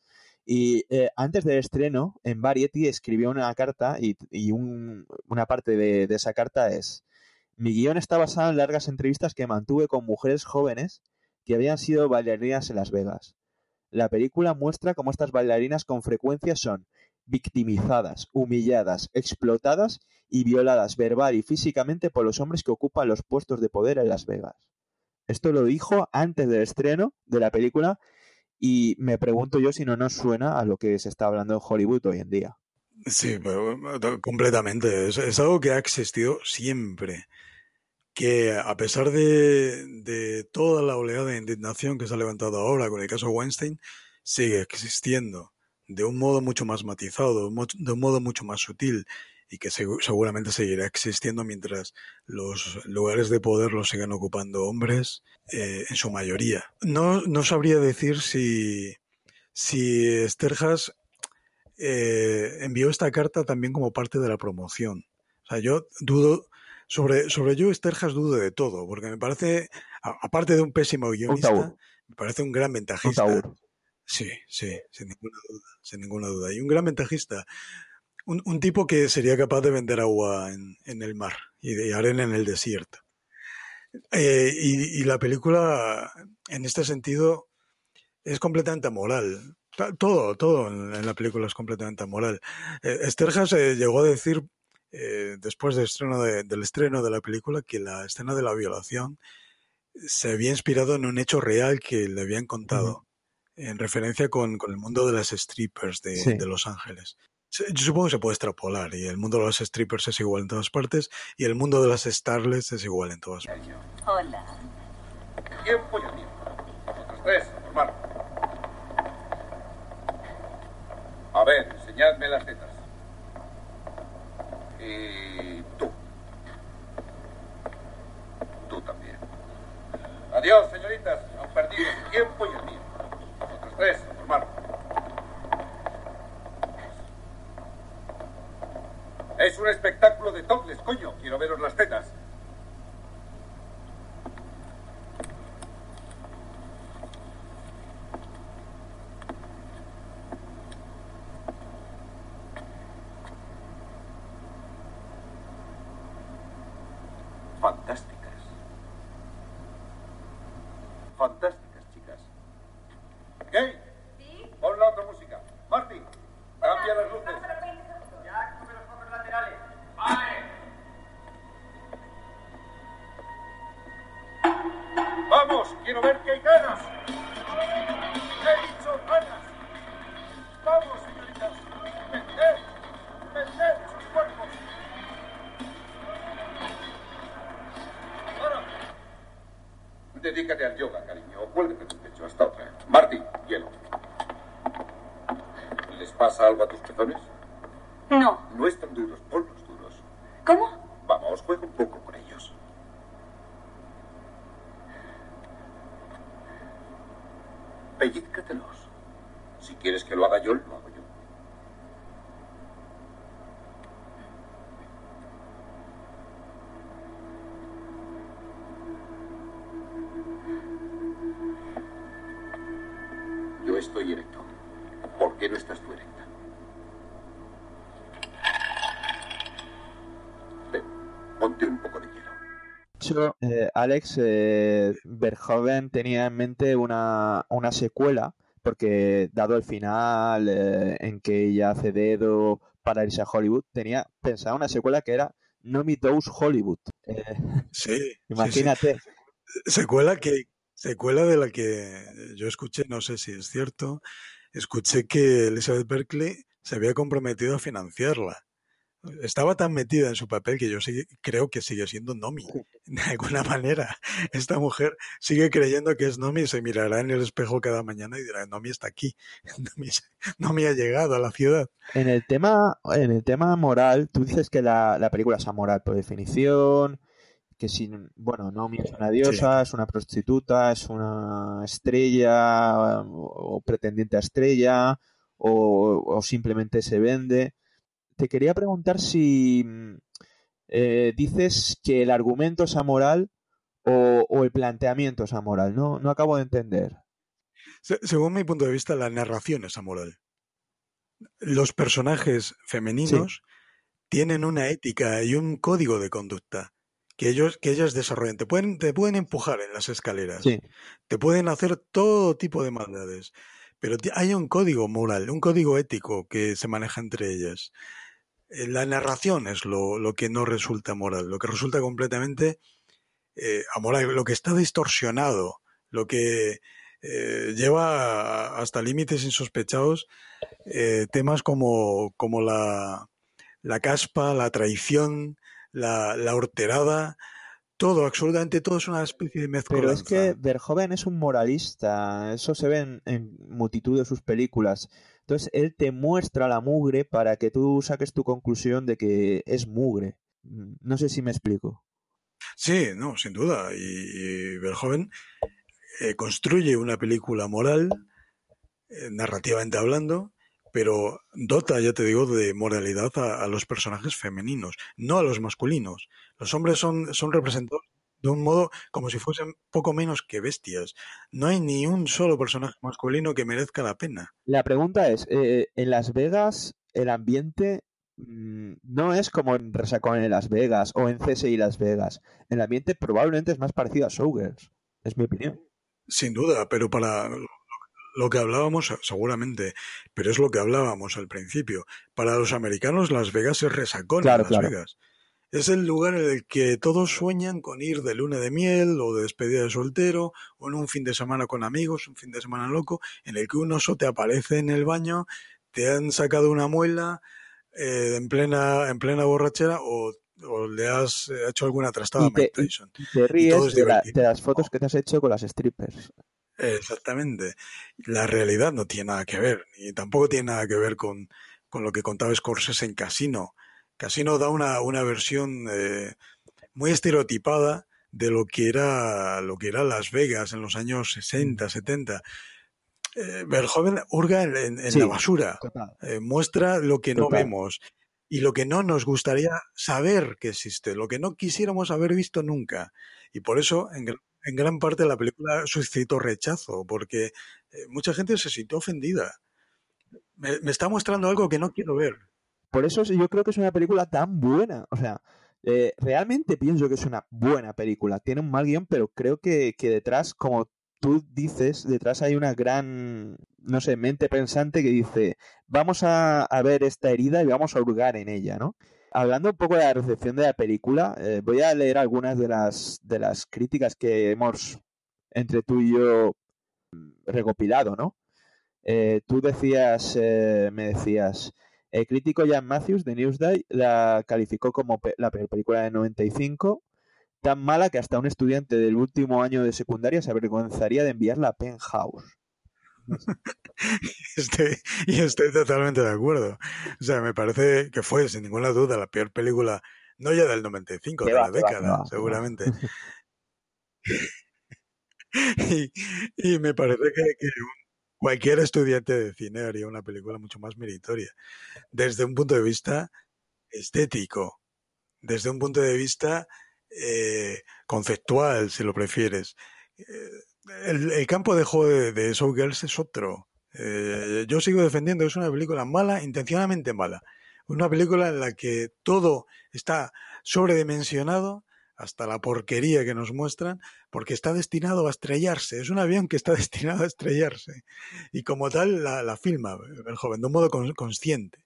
Y eh, antes del estreno, en Variety escribió una carta y, una parte de, esa carta es, mi guion está basado en largas entrevistas que mantuve con mujeres jóvenes que habían sido bailarinas en Las Vegas. La película muestra cómo estas bailarinas con frecuencia son victimizadas, humilladas, explotadas y violadas verbal y físicamente por los hombres que ocupan los puestos de poder en Las Vegas. Esto lo dijo antes del estreno de la película y me pregunto yo si no nos suena a lo que se está hablando en Hollywood hoy en día. Sí, completamente. Es, algo que ha existido siempre. Que a pesar de, de, toda la oleada de indignación que se ha levantado ahora con el caso Weinstein, sigue existiendo de un modo mucho más matizado, de un modo mucho más sutil y que seguramente seguirá existiendo mientras los lugares de poder los sigan ocupando hombres eh, en su mayoría. No, no sabría decir si, si Esterjas eh, envió esta carta también como parte de la promoción. O sea, yo dudo, sobre, sobre yo Esterjas dudo de todo, porque me parece, aparte de un pésimo guionista, me parece un gran ventajista. Sí, sí, sin ninguna duda, sin ninguna duda. Y un gran ventajista. Un, tipo que sería capaz de vender agua en, el mar y de arena en el desierto. Eh, y, la película, en este sentido, es completamente amoral. Todo, todo en, la película es completamente amoral. Eh, Esterjas eh, llegó a decir, después del estreno del estreno de la película, que la escena de la violación se había inspirado en un hecho real que le habían contado, en referencia con, el mundo de las strippers de Los Ángeles. Yo supongo que se puede extrapolar y el mundo de los strippers es igual en todas partes y el mundo de las starlets es igual en todas partes. Hola. Tiempo y amigo. Vosotros tres, formar. A ver, enseñadme las tetas. Y tú. Tú también. Adiós, señoritas. Han perdido su tiempo y el mío. Vosotros tres, formar. Es un espectáculo de topless, coño. Quiero veros las tetas. pellízcatelos. Si quieres que lo haga yo, lo Alex eh, Verhoeven tenía en mente una, secuela, porque dado el final eh, en que ella hace dedo para irse a Hollywood, tenía pensado una secuela que era No Me Those Hollywood. Eh, sí. Imagínate. Secuela que secuela de la que yo escuché, no sé si es cierto, escuché que Elizabeth Berkeley se había comprometido a financiarla. Estaba tan metida en su papel que yo creo que sigue siendo Nomi, (laughs) de alguna manera. Esta mujer sigue creyendo que es Nomi y se mirará en el espejo cada mañana y dirá, Nomi está aquí, (laughs) Nomi, ha llegado a la ciudad. En el tema, en el tema moral, tú dices que la, película es amoral por definición, que si, bueno, Nomi es una diosa, es una prostituta, es una estrella o, pretendiente a estrella o simplemente se vende te quería preguntar si mm, eh, dices que el argumento es amoral o, el planteamiento es amoral. No, no acabo de entender. según mi punto de vista, la narración es amoral. Los personajes femeninos tienen una ética y un código de conducta que ellos que ellas desarrollan. Te pueden, te pueden empujar en las escaleras. Te pueden hacer todo tipo de maldades. pero hay un código moral, un código ético que se maneja entre ellas. Eh, la narración es lo, lo que no resulta moral, lo que resulta completamente eh, amoral, lo que está distorsionado, lo que eh, lleva hasta límites insospechados eh, temas como, como la, la, caspa, la traición, la, la, horterada, todo, absolutamente todo es una especie de mezcla. Pero es que es un moralista, eso se ve en, en multitud de sus películas. Entonces él te muestra la mugre para que tú saques tu conclusión de que es mugre. No sé si me explico. Sí, no, sin duda. Y, Verhoeven eh, construye una película moral, eh, narrativamente hablando, pero dota, ya te digo, de moralidad a, a, los personajes femeninos, no a los masculinos. Los hombres son, son representados de un modo como si fuesen poco menos que bestias. No hay ni un solo personaje masculino que merezca la pena. La pregunta es, eh, en Las Vegas el ambiente mmm, no es como en Resacón en Las Vegas o en CSI Las Vegas. El ambiente probablemente es más parecido a Showgirls, es mi opinión. Sin duda, pero para lo que hablábamos, seguramente, pero es lo que hablábamos al principio. Para los americanos, Las Vegas es resacón claro, Las claro. Vegas. Es el lugar en el que todos sueñan con ir de luna de miel o de despedida de soltero o en un fin de semana con amigos, un fin de semana loco, en el que un oso te aparece en el baño, te han sacado una muela eh, en, plena, en plena borrachera o, o le has hecho alguna trastada a Mike Tyson. Y te ríes de, la, de, las fotos que te has hecho con las strippers. Exactamente. La realidad no tiene nada que ver, y tampoco tiene nada que ver con, con lo que contaba Scorsese en Casino. Casino da una, una versión eh, muy estereotipada de lo que era lo que era Las Vegas en los años 60, 70. Eh, Verhoeven hurga en, en, en sí, la basura, eh, muestra lo que total. no vemos y lo que no nos gustaría saber que existe, lo que no quisiéramos haber visto nunca. Y por eso, en, en gran parte, la película suscitó rechazo, porque eh, mucha gente se sintió ofendida. Me, me está mostrando algo que no quiero ver por eso yo creo que es una película tan buena. O sea, eh, realmente pienso que es una buena película. Tiene un mal guion, pero creo que, detrás, como tú dices, detrás hay una gran, no sé, mente pensante que dice, vamos a, ver esta herida y vamos a hurgar en ella, ¿no? Hablando un poco de la recepción de la película, eh, voy a leer algunas de las, de las críticas que hemos entre tú y yo recopilado, ¿no? Eh, tú decías, me decías, el crítico Jan Matthews de Newsday la calificó como pe la peor película de 95, tan mala que hasta un estudiante del último año de secundaria se avergonzaría de enviarla a Penthouse. (laughs) Estoy, y estoy totalmente de acuerdo. O sea, me parece que fue, sin ninguna duda, la peor película, no ya del 95, de va, la década, va, seguramente. (laughs) (laughs) y, y, me parece que, que cualquier estudiante de cine haría una película mucho más meritoria. Desde un punto de vista estético, desde un punto de vista eh, conceptual, si lo prefieres. Eh, el, campo de juego de, de Showgirls es otro. Eh, yo sigo defendiendo que es una película mala, intencionadamente mala. Una película en la que todo está sobredimensionado, hasta la porquería que nos muestran, porque está destinado a estrellarse. Es un avión que está (laughs) destinado a estrellarse. Y como tal, la, filma el joven, de un modo con, consciente.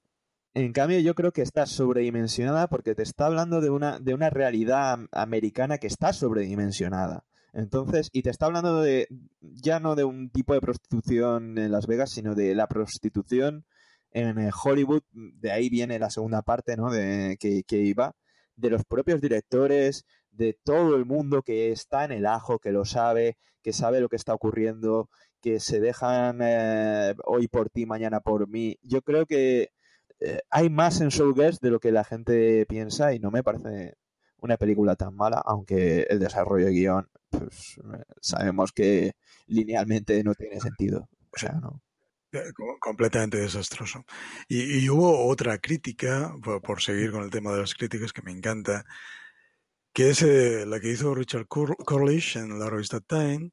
En cambio, yo creo que está sobredimensionada porque te está hablando de una, de una realidad americana que está sobredimensionada. Entonces, y te está hablando de ya no de un tipo de prostitución en Las Vegas, sino de la prostitución en Hollywood. De ahí viene la segunda parte, ¿no? De que iba de los propios directores, de todo el mundo que está en el ajo, que lo sabe, que sabe lo que está ocurriendo, que se dejan eh, hoy por ti, mañana por mí. Yo creo que eh, hay más en Showgirls de lo que la gente piensa y no me parece una película tan mala, aunque el desarrollo de guion, pues sabemos que linealmente no tiene sentido. O sea, no completamente desastroso. Y, y, hubo otra crítica, por, por, seguir con el tema de las críticas que me encanta, que es eh, la que hizo Richard Corlish en la revista Time,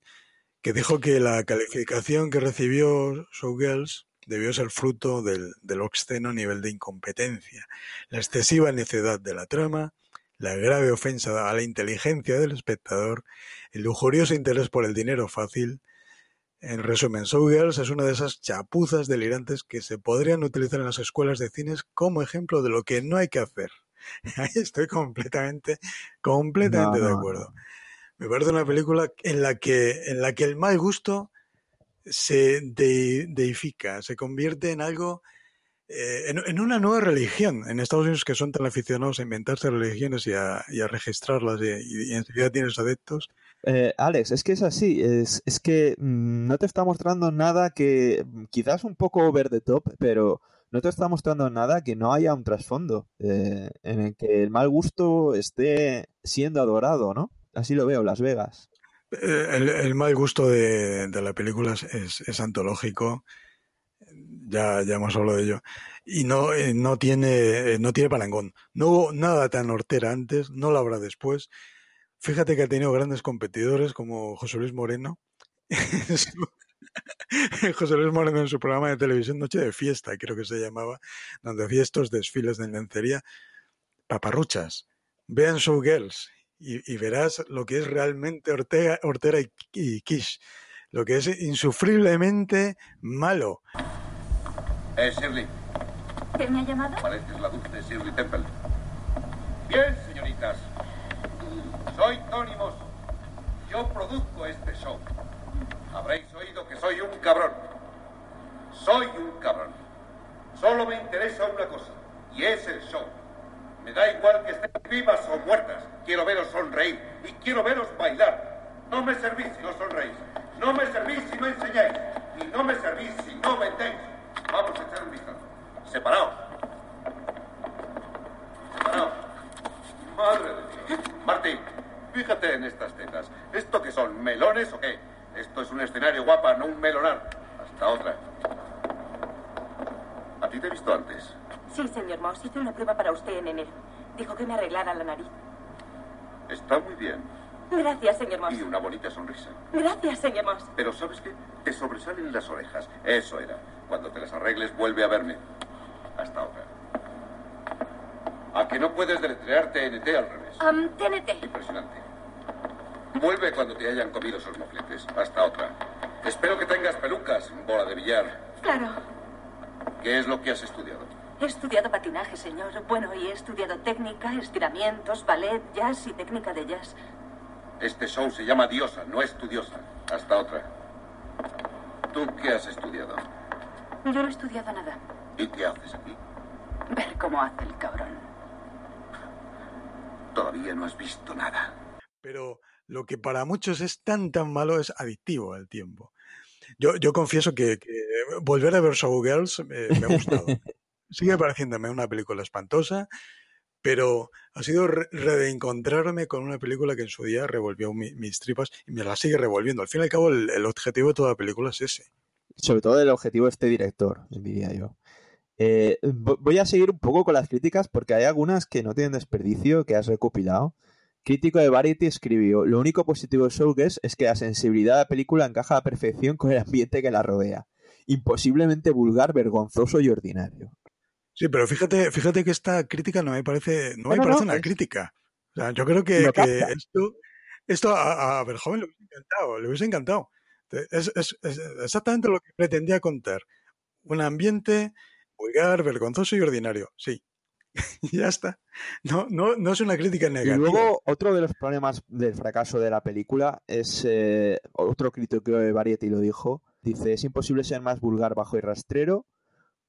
que dijo que la calificación que recibió Showgirls debió ser fruto del, del obsceno nivel de incompetencia, la excesiva necedad de la trama, la grave ofensa a la inteligencia del espectador, el lujurioso interés por el dinero fácil, En resumen, Showgirls es una de esas chapuzas delirantes que se podrían utilizar en las escuelas de cines como ejemplo de lo que no hay que hacer. Ahí (laughs) estoy completamente, completamente No, de acuerdo. Me parece una película en la que, en la que el mal gusto se de- deifica, se convierte en algo, eh, en, en una nueva religión. En Estados Unidos que son tan aficionados a inventarse religiones y a, y a registrarlas y, y enseguida tienes adeptos. Eh, Alex, es que es así, es, es que mm, no te está mostrando nada que mm, quizás un poco over the top, pero no te está mostrando nada que no haya un trasfondo eh, en el que el mal gusto esté siendo adorado, ¿no? Así lo veo, Las Vegas. Eh, El, mal gusto de, la película es, antológico, ya, hemos hablado de ello, y no, eh, tiene, no tiene parangón. No hubo nada tan hortera antes, no lo habrá después. Fíjate que ha tenido grandes competidores como José Luis Moreno. (laughs) (laughs) José Luis Moreno en su programa de televisión Noche de Fiesta, creo que se llamaba, donde hacía estos desfiles de lencería. Paparruchas, vean Showgirls y, y verás lo que es realmente Ortega, Ortega y, y Kish, lo que es insufriblemente malo. Eh, Shirley, ¿Quién me ha llamado? pareces la dulce Shirley Temple. Bien, señoritas. Soy Tony Moss. Yo produzco este show. Habréis oído que soy un cabrón. Soy un cabrón. Solo me interesa una cosa, y es el show. Me da igual que estén vivas o muertas. Quiero veros sonreír y quiero veros bailar. No me servís si no sonreís. No me servís si no enseñáis. Y no me servís si no vendéis. Vamos a echar un vistazo. Separaos. Separaos. Madre de Dios. Martín, fíjate en estas tetas. ¿Esto qué son? ¿Melones o qué? Esto es un escenario guapa, no un melonar. Hasta otra. ¿A ti te he visto antes? Sí, señor Moss, hice una prueba para usted en enero. Dijo que me arreglara la nariz. Está muy bien. Gracias, señor Moss. Y una bonita sonrisa. Gracias, señor Moss. Pero ¿sabes qué? Te sobresalen las orejas. Eso era. Cuando te las arregles, vuelve a verme. Hasta ahora. ¿A que no puedes deletrear TNT al revés? TNT. Impresionante. Vuelve cuando te hayan comido esos mofletes. Hasta otra. Espero que tengas pelucas, bola de billar. Claro. ¿Qué es lo que has estudiado? He estudiado patinaje, señor. Bueno, y he estudiado técnica, estiramientos, ballet, jazz y técnica de jazz. Este show se llama Diosa, no estudiosa. Hasta otra. ¿Tú qué has estudiado? Yo no he estudiado nada. ¿Y qué haces aquí? Ver cómo hace el cabrón. Todavía no has visto nada. Pero lo que para muchos es tan tan malo es adictivo al tiempo. Yo, yo confieso que, que volver a ver Showgirls eh, me ha gustado. (laughs) Sigue pareciéndome una película espantosa, pero ha sido re- reencontrarme con una película que en su día revolvió mi- mis tripas y me la sigue revolviendo. Al fin y al cabo, el, objetivo de toda la película es ese. Sobre todo el objetivo de este director, diría yo. Eh, vo- voy a seguir un poco con las críticas porque hay algunas que no tienen desperdicio que has recopilado. Crítico de Variety escribió: Lo único positivo de Showgirls es que la sensibilidad de la película encaja a la perfección con el ambiente que la rodea. Imposiblemente vulgar, vergonzoso y ordinario. Sí, pero fíjate, fíjate que esta crítica no me parece, no me No, parece no, una es- crítica. O sea, yo creo que, esto, esto a, a Verhoeven le hubiese encantado, le hubiese encantado. Es, es- es exactamente lo que pretendía contar. Un ambiente vulgar, vergonzoso y ordinario. Sí. Y (laughs) ya está. No, no, no es una crítica Y negativa. luego, otro de los problemas del fracaso de la película es, eh, otro crítico de Variety lo dijo, dice, es imposible ser más vulgar, bajo y rastrero,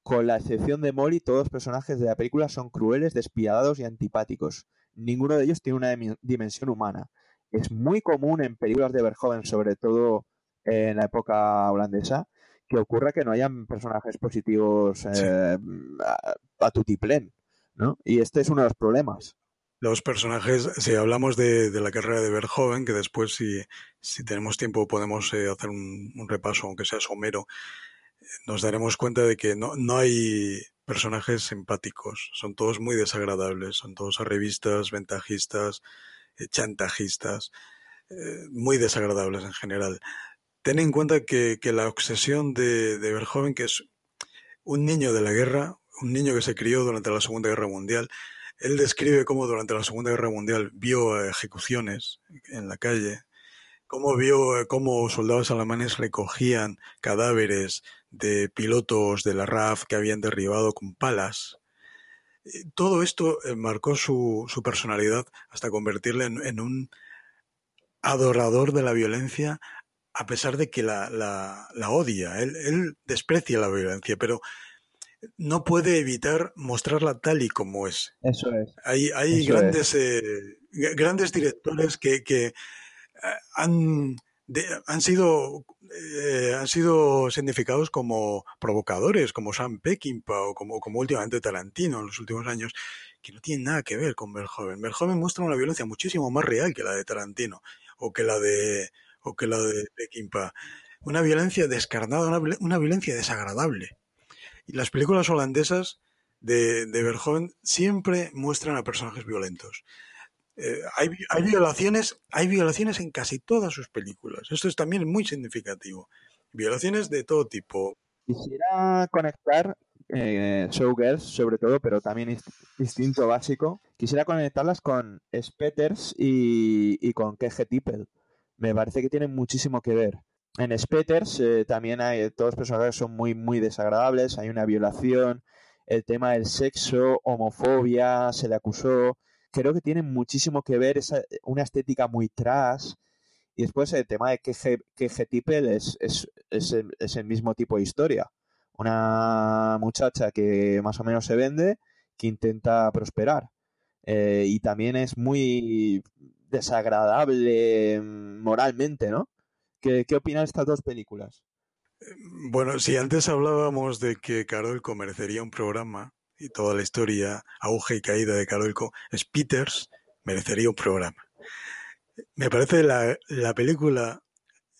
con la excepción de Molly, todos los personajes de la película son crueles, despiadados y antipáticos. Ninguno de ellos tiene una dimensión humana. Es muy común en películas de Verhoeven, sobre todo en la época holandesa, que ocurra que no hayan personajes positivos eh, a, a tutiplén, ¿no? Y este es uno de los problemas. Los personajes, si hablamos de, de la carrera de Verhoeven, que después si, si tenemos tiempo podemos eh, hacer un, un repaso, aunque sea somero, nos daremos cuenta de que no, no hay personajes simpáticos, son todos muy desagradables, son todos arribistas, ventajistas, eh, chantajistas, eh, muy desagradables en general. Ten en cuenta que, que la obsesión de, de Verhoeven, que es un niño de la guerra, un niño que se crió durante la Segunda Guerra Mundial, él describe cómo durante la Segunda Guerra Mundial vio ejecuciones en la calle, cómo vio eh, cómo soldados alemanes recogían cadáveres de pilotos de la RAF que habían derribado con palas. Eh, todo esto eh, marcó su, su personalidad hasta convertirle en, un adorador de la violencia a pesar de que la, la, odia. Él, él, desprecia la violencia, pero no puede evitar mostrarla tal y como es. Eso es. Hay, hay grandes, grandes directores que, que han, han sido eh, han sido significados como provocadores, como Sam Peckinpah o como, como últimamente Tarantino en los últimos años, que no tienen nada que ver con Verhoeven. Verhoeven muestra una violencia muchísimo más real que la de Tarantino o que la de o que la de Peckinpah. Una violencia descarnada, una, una violencia desagradable. Y las películas holandesas de, de Verhoeven siempre muestran a personajes violentos. Eh, hay, violaciones, hay violaciones en casi todas sus películas. Esto es también muy significativo. Violaciones de todo tipo. Quisiera conectar eh, Showgirls, sobre todo, pero también Instinto Básico. Quisiera conectarlas con Spetters y, con KG Tippel. Me parece que tienen muchísimo que ver. En Spetters eh, también hay, todos los personajes son muy, muy desagradables. Hay una violación, el tema del sexo, homofobia, se le acusó creo que tiene muchísimo que ver esa, una estética muy trash. Y después el tema de que G, es, es, es, el, mismo tipo de historia. Una muchacha que más o menos se vende, que intenta prosperar. Eh, y también es muy desagradable moralmente, ¿no? ¿Qué, qué opinan estas dos películas? Bueno, si antes hablábamos de que Carol comerciaría un programa, y toda la historia, auge y caída de Carolco, es Peters, merecería un programa. Me parece la, la película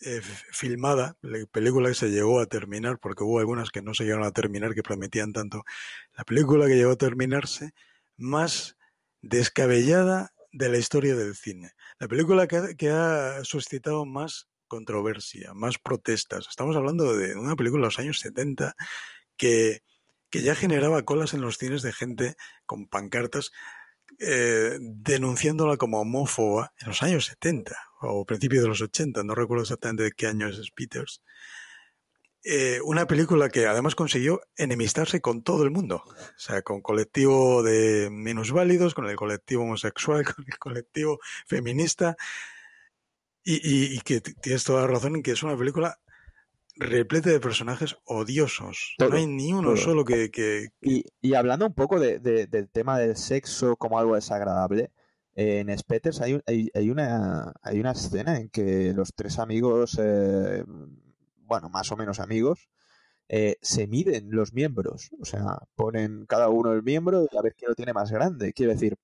eh, filmada, la película que se llegó a terminar, porque hubo algunas que no se llegaron a terminar, que prometían tanto, la película que llegó a terminarse más descabellada de la historia del cine. La película que, que ha suscitado más controversia, más protestas. Estamos hablando de una película de los años 70 que que ya generaba colas en los cines de gente con pancartas eh, denunciándola como homófoba en los años 70 o principios de los 80, no recuerdo exactamente de qué año es Peters. Eh, una película que además consiguió enemistarse con todo el mundo, o sea, con colectivo de minusválidos, con el colectivo homosexual, (laughs) con el colectivo feminista, y, y que tienes toda la razón en que es una película replete de personajes odiosos. no hay ni uno solo que... Y, hablando un poco de, del tema del sexo como algo desagradable, en Spetters hay, hay, una, hay una escena en que los tres amigos, eh, bueno, más o menos amigos, eh, se miden los miembros. O sea, ponen cada uno el miembro y a ver quién lo tiene más grande. Quiero decir,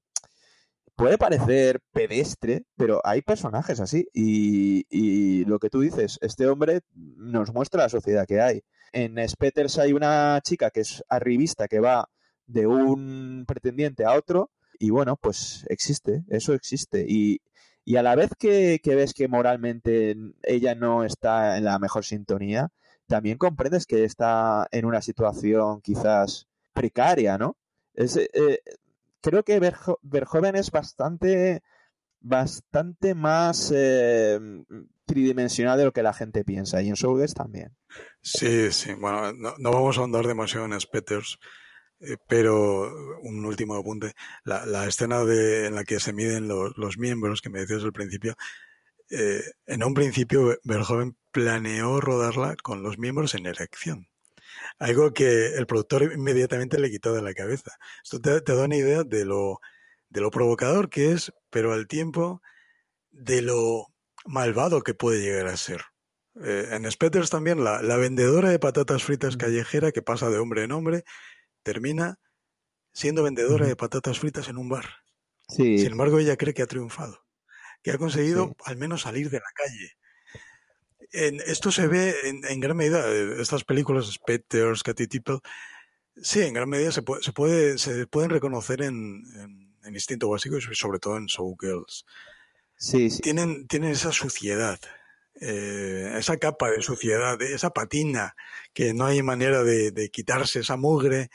puede parecer pedestre, pero hay personajes así. Y, lo que tú dices, este hombre nos muestra la sociedad que hay. En Spetters hay una chica que es arribista que va de un pretendiente a otro. Y bueno, pues existe, eso existe. Y, a la vez que, ves que moralmente ella no está en la mejor sintonía, también comprendes que está en una situación quizás precaria, ¿no? Es, eh, creo que Verhoeven es bastante, bastante más eh, tridimensional de lo que la gente piensa, y en Showgirls también. Sí, sí, bueno, no, vamos a ahondar demasiado en Spetters, eh, pero un último apunte. La, escena de, en la que se miden los, miembros, que me decías al principio, eh, en un principio Verhoeven planeó rodarla con los miembros en erección algo que el productor inmediatamente le quitó de la cabeza. Esto te, da una idea de lo, de lo provocador que es, pero al tiempo de lo malvado que puede llegar a ser. Eh, en Spetters también la, la, vendedora de patatas fritas callejera que pasa de hombre en hombre termina siendo vendedora de patatas fritas en un bar. Sin embargo, ella cree que ha triunfado, que ha conseguido al menos salir de la calle, en, esto se ve en, gran medida, eh, estas películas, Spetters, Cathy Tipple, sí, en gran medida se, puede, se, puede, se pueden reconocer en, en, Instinto Básico y sobre todo en Showgirls. Sí, sí. Tienen, tienen esa suciedad, eh, esa capa de suciedad, esa patina que no hay manera de, de quitarse, esa mugre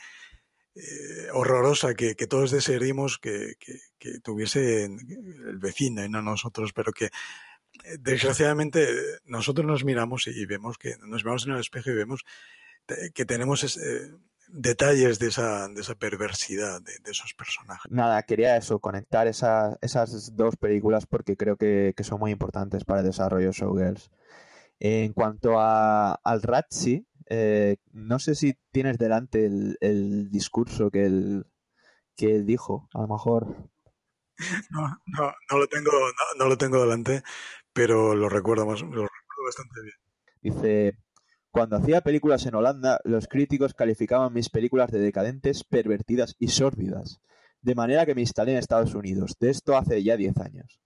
eh, horrorosa que, que, todos desearíamos que, que, que, tuviese el vecino y no nosotros, pero que desgraciadamente nosotros nos miramos y vemos que nos miramos en el espejo y vemos que tenemos eh, detalles de esa, de esa perversidad de, esos personajes. Nada, quería eso, conectar esa, esas dos películas porque creo que, son muy importantes para el desarrollo de Showgirls. En cuanto a, al Ratzi, eh, no sé si tienes delante el, discurso que él, que él dijo, a lo mejor. No, no, no lo tengo, no, lo tengo delante, pero lo recuerdo más, lo recuerdo bastante bien. Dice, cuando hacía películas en Holanda, los críticos calificaban mis películas de decadentes, pervertidas y sórdidas, de manera que me instalé en Estados Unidos. De esto hace ya 10 años.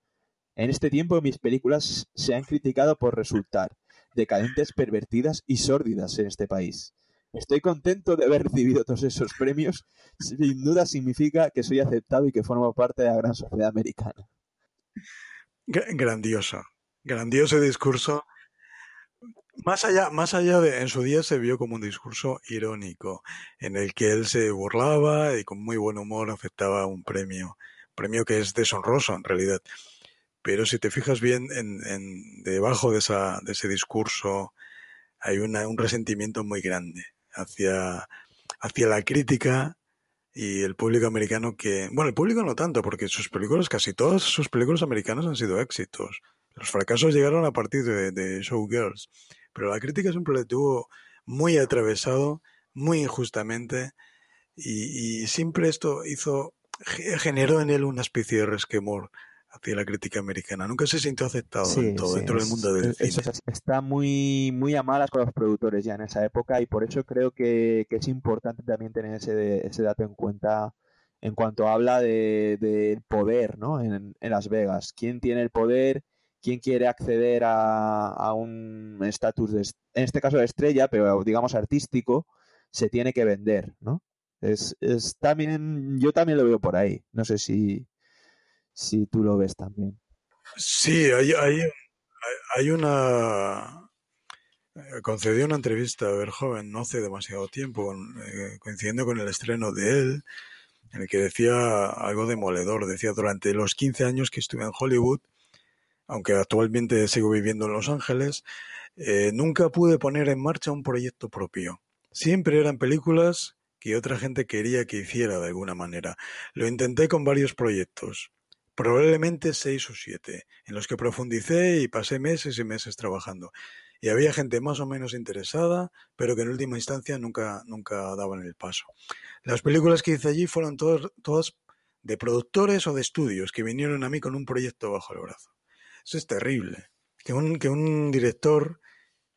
En este tiempo mis películas se han criticado por resultar decadentes, pervertidas y sórdidas en este país. Estoy contento de haber recibido todos esos premios. Sin duda significa que soy aceptado y que formo parte de la gran sociedad americana. Grandioso, grandioso discurso más allá, más allá de, en su día se vio como un discurso irónico, en el que él se burlaba y con muy buen humor aceptaba un premio, premio que es deshonroso en realidad. Pero si te fijas bien, en, debajo de, esa, de ese discurso hay un resentimiento muy grande hacia, hacia la crítica y el público americano que, bueno, el público no tanto, porque sus películas, casi todas sus películas americanas han sido éxitos. Los fracasos llegaron a partir de, de Showgirls pero la crítica siempre le tuvo muy atravesado, muy injustamente, y, siempre esto hizo, generó en él una especie de resquemor hacia la crítica americana. Nunca se sintió aceptado todo, dentro del mundo del cine. está muy, muy a malas con los productores ya en esa época y por eso creo que, es importante también tener ese, ese dato en cuenta en cuanto habla del de, poder ¿no? en, en Las Vegas. ¿Quién tiene el poder? Quién quiere acceder a, un estatus, en este caso de estrella, pero digamos artístico, se tiene que vender, ¿no? Es, es, también, yo también lo veo por ahí. No sé si, si tú lo ves también. Sí, hay, hay, hay una... Eh, concedió una entrevista a Verhoeven no hace demasiado tiempo, eh, coincidiendo con el estreno de él, en el que decía algo demoledor. Decía, durante los 15 años que estuve en Hollywood, aunque actualmente sigo viviendo en Los Ángeles, eh, nunca pude poner en marcha un proyecto propio. Siempre eran películas que otra gente quería que hiciera de alguna manera. Lo intenté con varios proyectos, probablemente seis o siete, en los que profundicé y pasé meses y meses trabajando. Y había gente más o menos interesada, pero que en última instancia nunca, daban el paso. Las películas que hice allí fueron todas de productores o de estudios que vinieron a mí con un proyecto bajo el brazo. Es terrible. Que un, que un director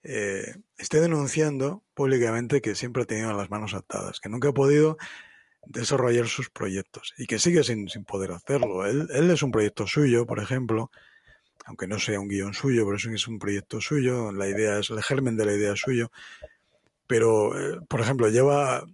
eh, esté denunciando públicamente que siempre ha tenido las manos atadas, que nunca ha podido desarrollar sus proyectos y que sigue sin, sin poder hacerlo. Él, él, es un proyecto suyo, por ejemplo, aunque no sea un guion suyo, pero es un proyecto suyo, la idea es, el germen de la idea suyo, pero, eh, por ejemplo, lleva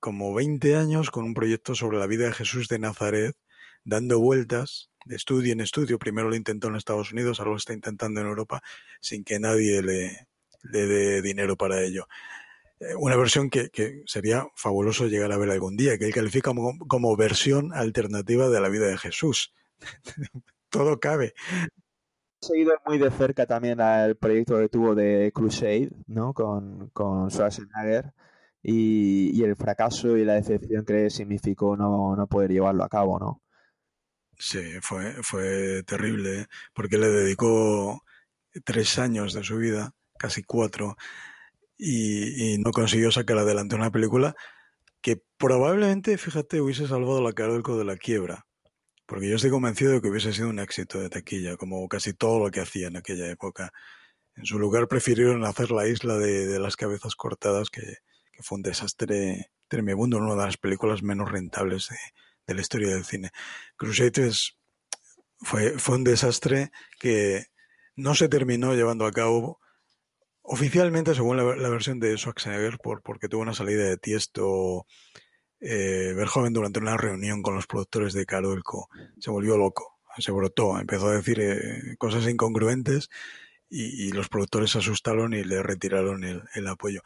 como 20 años con un proyecto sobre la vida de Jesús de Nazaret, dando vueltas de estudio en estudio. Primero lo intentó en Estados Unidos, ahora lo está intentando en Europa sin que nadie le, dé dinero para ello. Eh, una versión que, sería fabuloso llegar a ver algún día, que él califica como, como versión alternativa de la vida de Jesús. (laughs) Todo cabe. He seguido muy de cerca también al proyecto que tuvo de Crusade, ¿no? Con, con Schwarzenegger. Y, y, el fracaso y la decepción que significó no, no poder llevarlo a cabo, ¿no? Sí, fue, fue terrible, ¿eh? porque le dedicó tres años de su vida, casi cuatro, y, no consiguió sacar adelante una película que probablemente, fíjate, hubiese salvado la Carolco de la quiebra. Porque yo estoy convencido de que hubiese sido un éxito de taquilla, como casi todo lo que hacía en aquella época. En su lugar prefirieron hacer la isla de, las cabezas cortadas, que, que, fue un desastre tremendo, una de las películas menos rentables de, de la historia del cine. Crusaders fue, fue un desastre que no se terminó llevando a cabo oficialmente, según la, versión de Schwarzenegger, por, porque tuvo una salida de tiesto. Eh, Verhoeven durante una reunión con los productores de Carolco se volvió loco, se brotó, empezó a decir eh, cosas incongruentes y, los productores se asustaron y le retiraron el, el apoyo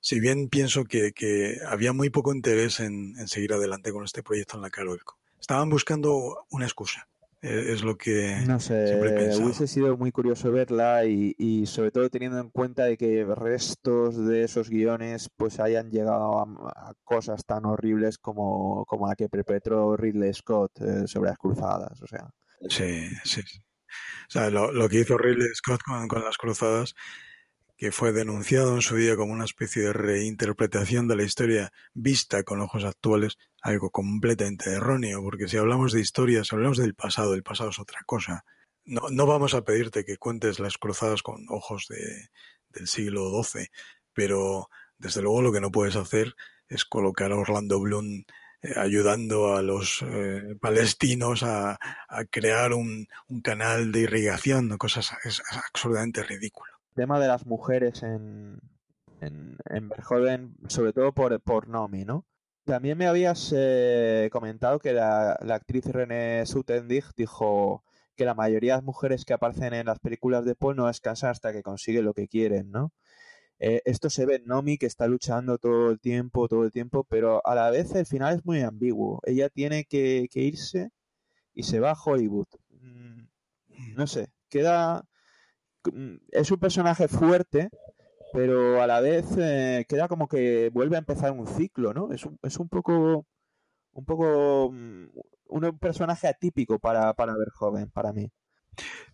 si bien pienso que, que había muy poco interés en, en, seguir adelante con este proyecto en la Carolco. Estaban buscando una excusa, Eh, es lo que no sé, hubiese sido muy curioso verla y, sobre todo teniendo en cuenta de que restos de esos guiones pues hayan llegado a, cosas tan horribles como, como, la que perpetró Ridley Scott eh, sobre las cruzadas, o sea. Sí, sí. O sea, lo, lo que hizo Ridley Scott con, con las cruzadas que fue denunciado en su día como una especie de reinterpretación de la historia vista con ojos actuales, algo completamente erróneo, porque si hablamos de historia, si hablamos del pasado, el pasado es otra cosa. No, no vamos a pedirte que cuentes las cruzadas con ojos de, del siglo XII, pero desde luego lo que no puedes hacer es colocar a Orlando Bloom eh, ayudando a los eh, palestinos a, crear un, un, canal de irrigación, cosas es absurdamente ridículo tema de las mujeres en, en, en sobre todo por, por Nomi, ¿no? También me habías eh, comentado que la, actriz René Sutendig dijo que la mayoría de las mujeres que aparecen en las películas de Paul no descansan hasta que consiguen lo que quieren, ¿no? Eh, esto se ve en Nomi que está luchando todo el tiempo, todo el tiempo, pero a la vez el final es muy ambiguo. Ella tiene que, que irse y se va a Hollywood. Mm, no sé, queda es un personaje fuerte, pero a la vez eh, queda como que vuelve a empezar un ciclo, ¿no? Es un, es un poco un poco mm, un, personaje atípico para, para ver joven, para mí.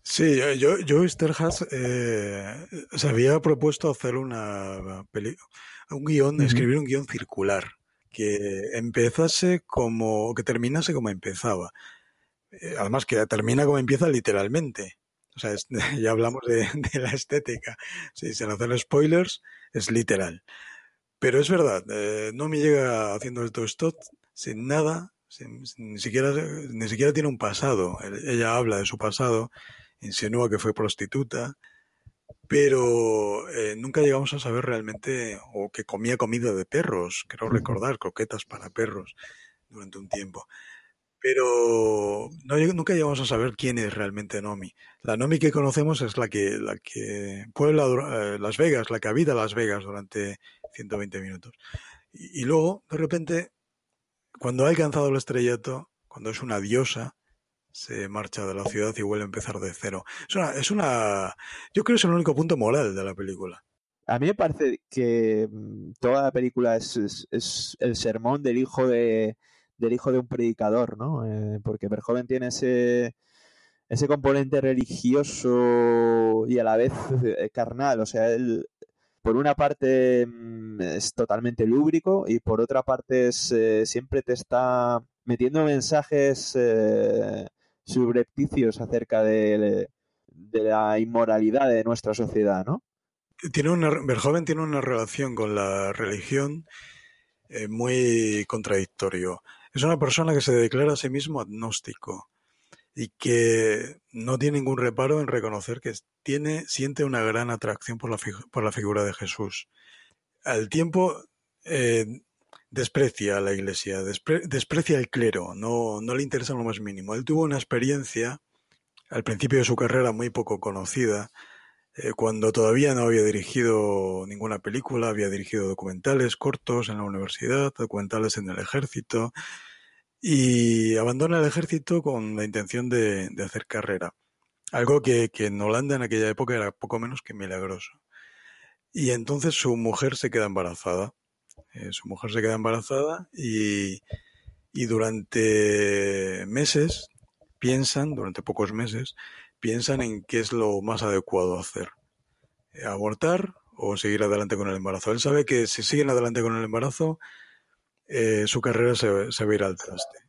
Sí, yo, yo Esterhaz eh, se había propuesto hacer una peli un guion, escribir un guion circular, que empezase como, que terminase como empezaba. Eh, además que termina como empieza literalmente. O sea, (laughs) ya hablamos de, la estética. Si se hacen spoilers, es literal. Pero es verdad, eh, no me llega haciendo esto stop sin nada, ni, siquiera, ni siquiera tiene un pasado. Ella habla de su pasado, insinúa que fue prostituta, pero eh, nunca llegamos a saber realmente, o que comía comida de perros, creo recordar, croquetas para perros durante un tiempo pero nunca llegamos a saber quién es realmente Nomi. La Nomi que conocemos es la que, la que puebla eh, Las Vegas, la que habita Las Vegas durante 120 minutos. Y, luego, de repente, cuando ha alcanzado el estrellato, cuando es una diosa, se marcha de la ciudad y vuelve a empezar de cero. Es una, es una, yo creo que es el único punto moral de la película. A mí me parece que mm, toda la película es, es el sermón del hijo de, del hijo de un predicador, ¿no? Eh, porque Verhoeven tiene ese, ese componente religioso y a la vez eh, carnal, o sea, él por una parte mm, es totalmente lúbrico y por otra parte es, eh, siempre te está metiendo mensajes eh, subrepticios acerca de, de, la inmoralidad de nuestra sociedad, ¿no? Tiene una, tiene una relación con la religión muy contradictorio. Es una persona que se declara a sí mismo agnóstico y que no tiene ningún reparo en reconocer que tiene, siente una gran atracción por la, por la figura de Jesús. Al tiempo eh, desprecia a la iglesia, desprecia el clero, no, no le interesa lo más mínimo. Él tuvo una experiencia al principio de su carrera muy poco conocida, eh, cuando todavía no había dirigido ninguna película, había dirigido documentales cortos en la universidad, documentales en el ejército, y abandona el ejército con la intención de, hacer carrera. Algo que, en Holanda en aquella época era poco menos que milagroso. Y entonces su mujer se queda embarazada. Eh, su mujer se queda embarazada y, y durante meses piensan, durante pocos meses, piensan en qué es lo más adecuado hacer. Eh, abortar o seguir adelante con el embarazo. Él sabe que si siguen adelante con el embarazo, eh, su carrera se, se va a ir al traste.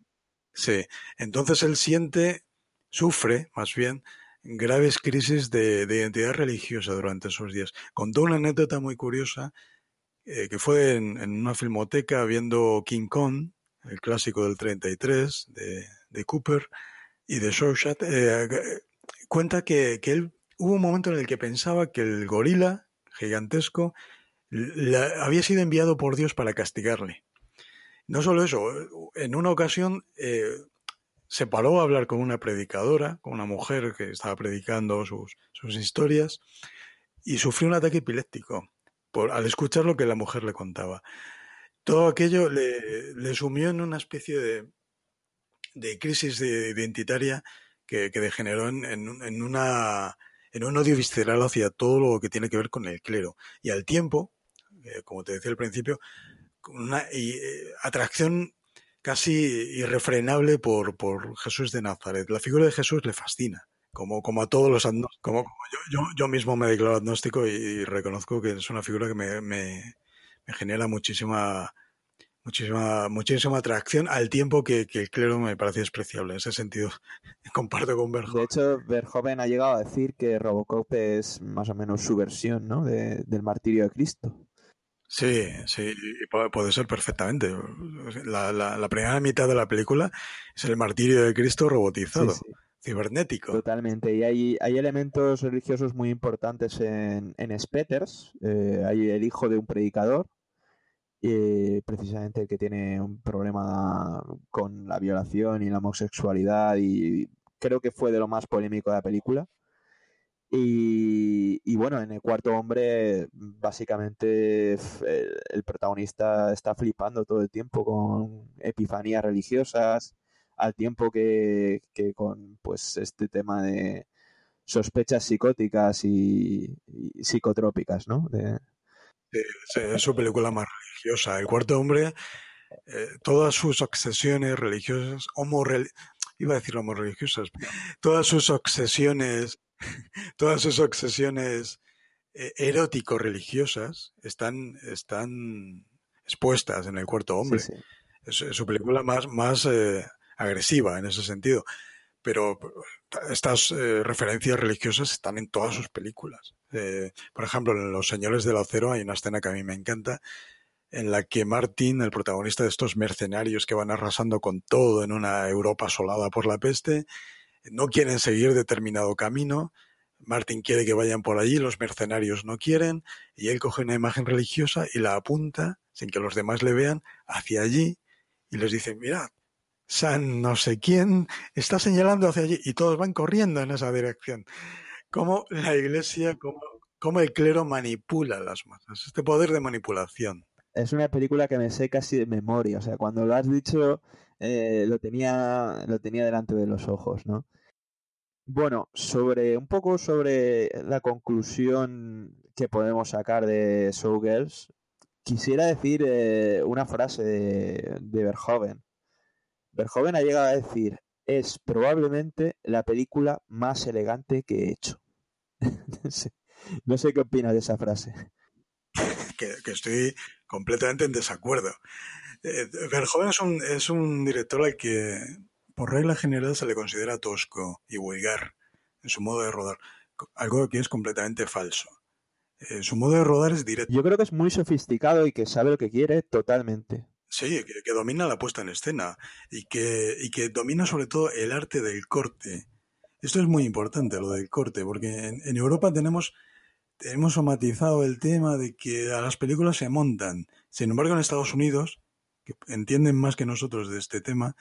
Sí, entonces él siente, sufre más bien, graves crisis de, identidad religiosa durante esos días. Contó una anécdota muy curiosa eh, que fue en, una filmoteca viendo King Kong, el clásico del 33 de, de Cooper y de Shawshat. Eh, cuenta que, que, él hubo un momento en el que pensaba que el gorila gigantesco había sido enviado por Dios para castigarle. No solo eso, en una ocasión eh, se paró a hablar con una predicadora, con una mujer que estaba predicando sus, sus historias, y sufrió un ataque epiléptico al escuchar lo que la mujer le contaba. Todo aquello le, le sumió en una especie de, de crisis de identitaria que, degeneró en, en, una, en un odio visceral hacia todo lo que tiene que ver con el clero. Y al tiempo, eh, como te decía al principio, una eh, atracción casi irrefrenable por, por Jesús de Nazaret. La figura de Jesús le fascina como, como a todos los como, yo, yo, yo, mismo me declaro agnóstico y, reconozco que es una figura que me, me, genera muchísima muchísima muchísima atracción al tiempo que, el clero me parece despreciable en ese sentido (laughs) comparto con Verhoeven de hecho Verhoeven ha llegado a decir que Robocop es más o menos su versión ¿no? del martirio de Cristo Sí, sí, puede, ser perfectamente. La, la, primera mitad de la película es el martirio de Cristo robotizado cibernético. Totalmente. Y hay, hay elementos religiosos muy importantes en, en Spetters. Eh, hay el hijo de un predicador, eh, precisamente el que tiene un problema con la violación y la homosexualidad y creo que fue de lo más polémico de la película. Y, bueno, en el cuarto hombre, básicamente el, protagonista está flipando todo el tiempo con epifanías religiosas, al tiempo que, con pues este tema de sospechas psicóticas y, psicotrópicas, ¿no? Es su película más religiosa. El cuarto hombre, eh, todas sus obsesiones religiosas, homo iba a decir homo religiosas, todas sus obsesiones, (laughs) todas sus obsesiones eh, erótico-religiosas están, están expuestas en el cuarto hombre. Es, su película más, más eh, agresiva en ese sentido. Pero estas referencias religiosas están en todas sus películas. Eh, por ejemplo, en Los Señores del Acero hay una escena que a mí me encanta, en la que Martin, el protagonista de estos mercenarios que van arrasando con todo en una Europa asolada por la peste, no quieren seguir determinado camino. Martin quiere que vayan por allí, los mercenarios no quieren, y él coge una imagen religiosa y la apunta, sin que los demás le vean, hacia allí, y les dice, mirad, San no sé quién está señalando hacia allí y todos van corriendo en esa dirección. Cómo la iglesia, cómo, el clero manipula las masas, este poder de manipulación. Es una película que me sé casi de memoria, o sea, cuando lo has dicho eh, lo, tenía, lo tenía delante de los ojos, ¿no? Bueno, sobre un poco sobre la conclusión que podemos sacar de Showgirls, quisiera decir eh, una frase de, de Verhoeven Verhoeven ha llegado a decir, es probablemente la película más elegante que he hecho. (laughs) no, sé, qué opinas de esa frase. Que, estoy completamente en desacuerdo. Eh, Verhoeven es un, es un director al que, por regla general, se le considera tosco y vulgar en su modo de rodar, algo que es completamente falso. Eh, su modo de rodar es directo. Yo creo que es muy sofisticado y que sabe lo que quiere totalmente. Sí, que, domina la puesta en escena y que, y que domina sobre todo el arte del corte. Esto es muy importante, lo del corte, porque en, Europa tenemos, hemos somatizado el tema de que a las películas se montan. Sin embargo, en Estados Unidos, que entienden más que nosotros de este tema,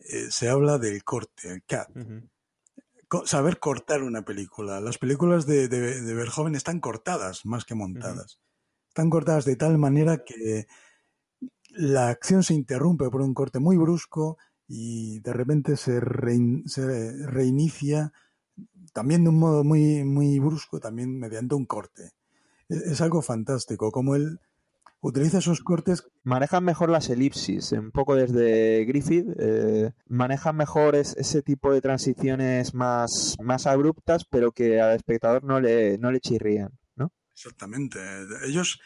eh, se habla del corte, el cat. Saber cortar una película. Las películas de, de, de Verhoeven están cortadas más que montadas. Están cortadas de tal manera que la acción se interrumpe por un corte muy brusco y de repente se, reinicia también de un modo muy, muy brusco, también mediante un corte. E-, es, algo fantástico, como él utiliza esos cortes. Manejan mejor las elipsis, un poco desde Griffith, eh, manejan mejor ese tipo de transiciones más, más abruptas, pero que al espectador no le, no le chirrían, ¿no? Exactamente. Ellos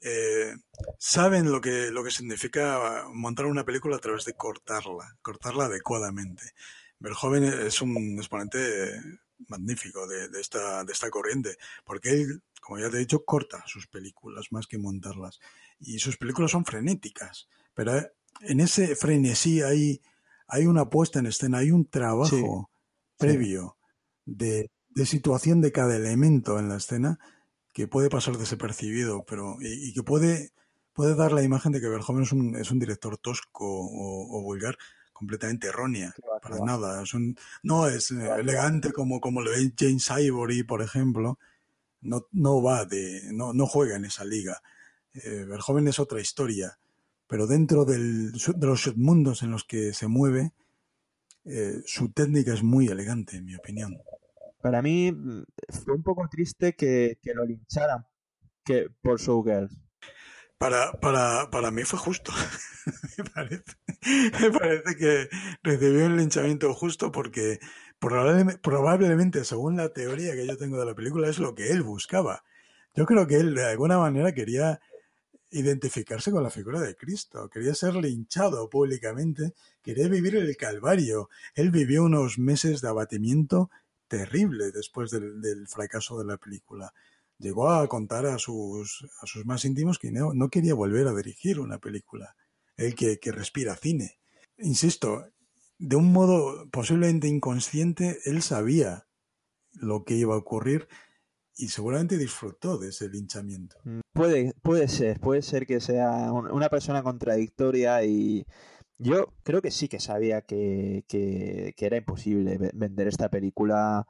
eh, saben lo que, lo que significa montar una película a través de cortarla, cortarla adecuadamente. Verhoeven es un exponente magnífico de, esta, de esta corriente, porque él, como ya te he dicho, corta sus películas más que montarlas. Y sus películas son frenéticas, pero en ese frenesí hay, hay una puesta en escena, hay un trabajo previo De, de situación de cada elemento en la escena que puede pasar desapercibido, pero y, que puede, puede dar la imagen de que Verhoeven es un, es un director tosco o, vulgar completamente errónea, para nada. Es un, no es eh, elegante como, como lo es James Ivory, por ejemplo. No, no va de, no, no juega en esa liga. Eh, Verhoeven es otra historia, pero dentro del, de los mundos en los que se mueve, eh, su técnica es muy elegante, en mi opinión. Para mí mm, fue un poco triste que, lo lincharan que, por Showgirls. Para, para, para mí fue justo. (laughs) me, parece, me parece que recibió un linchamiento justo porque probablemente, probablemente, según la teoría que yo tengo de la película, es lo que él buscaba. Yo creo que él de alguna manera quería identificarse con la figura de Cristo, quería ser linchado públicamente, quería vivir el Calvario. Él vivió unos meses de abatimiento terrible después del, fracaso de la película. Llegó a contar a sus, a sus más íntimos que no, quería volver a dirigir una película. Él que, que respira cine. Insisto, de un modo posiblemente inconsciente, él sabía lo que iba a ocurrir y seguramente disfrutó de ese linchamiento. Puede, puede ser, puede ser que sea una persona contradictoria y yo creo que sí que sabía que, que, que era imposible vender esta película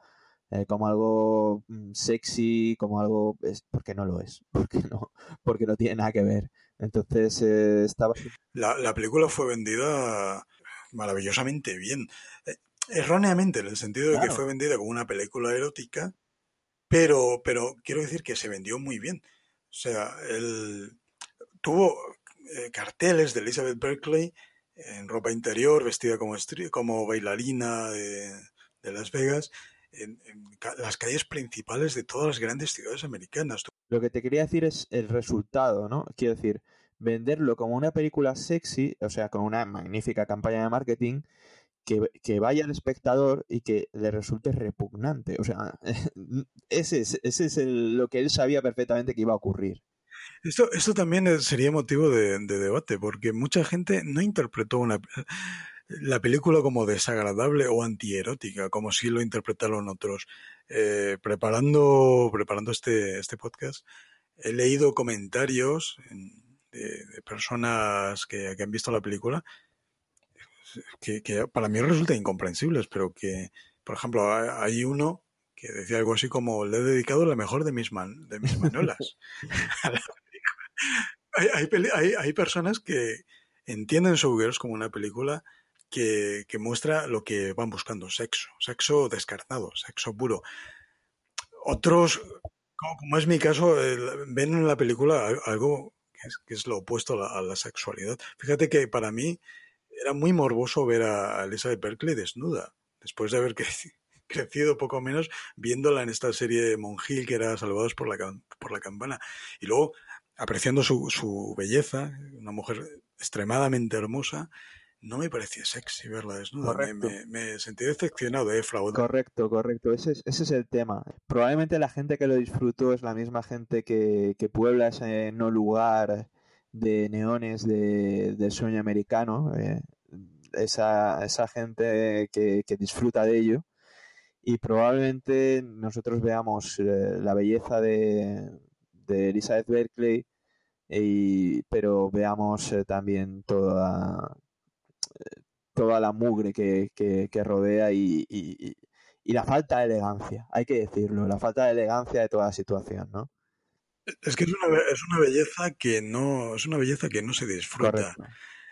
eh, como algo mm, sexy, como algo... Es, porque no lo es, (laughs) porque no, porque no tiene nada que ver. Entonces eh, estaba... La, la, película fue vendida maravillosamente bien. Eh, erróneamente, en el sentido de claro. que fue vendida como una película erótica, pero, pero quiero decir que se vendió muy bien. O sea, él tuvo eh, carteles de Elizabeth Berkeley en ropa interior, vestida como, como bailarina de, Las Vegas, en, las calles principales de todas las grandes ciudades americanas. Lo que te quería decir es el resultado, ¿no? Quiero decir, venderlo como una película sexy, o sea, con una magnífica campaña de marketing, que, que, vaya al espectador y que le resulte repugnante. O sea, (laughs) ese es, ese es lo que él sabía perfectamente que iba a ocurrir. Esto, esto también sería motivo de, de, debate, porque mucha gente no interpretó una, la película como desagradable o antierótica, como si lo interpretaron otros. Eh, preparando, preparando este, este podcast, he leído comentarios de, personas que, que han visto la película que, que, para mí resultan incomprensibles, pero que, por ejemplo, hay uno que decía algo así como le he dedicado la mejor de mis, man, de mis manolas a la (laughs) hay, hay, hay, hay, personas que entienden Showgirls como una película que, que, muestra lo que van buscando, sexo, sexo descartado, sexo puro. Otros, como, como es mi caso, ven en la película algo que es, que es lo opuesto a la, a la, sexualidad. Fíjate que para mí era muy morboso ver a Elizabeth Berkeley desnuda, después de haber (laughs) crecido poco menos viéndola en esta serie Monjil que era Salvados por la, por la Campana. Y luego apreciando su, su belleza, una mujer extremadamente hermosa, no me parecía sexy verla desnuda. Me, me, me, sentí decepcionado, eh, Fraud. Correcto, correcto. Ese es, ese es, el tema. Probablemente la gente que lo disfrutó es la misma gente que, que puebla ese no lugar de neones de, del sueño americano. Eh, esa, esa gente que, que, disfruta de ello. Y probablemente nosotros veamos eh, la belleza de, de Elizabeth Berkeley, y, pero veamos eh, también toda, toda la mugre que, que, que rodea y, y, y, la falta de elegancia, hay que decirlo, la falta de elegancia de toda la situación, ¿no? Es que es una, es una belleza que no, es una belleza que no se disfruta. Correcto.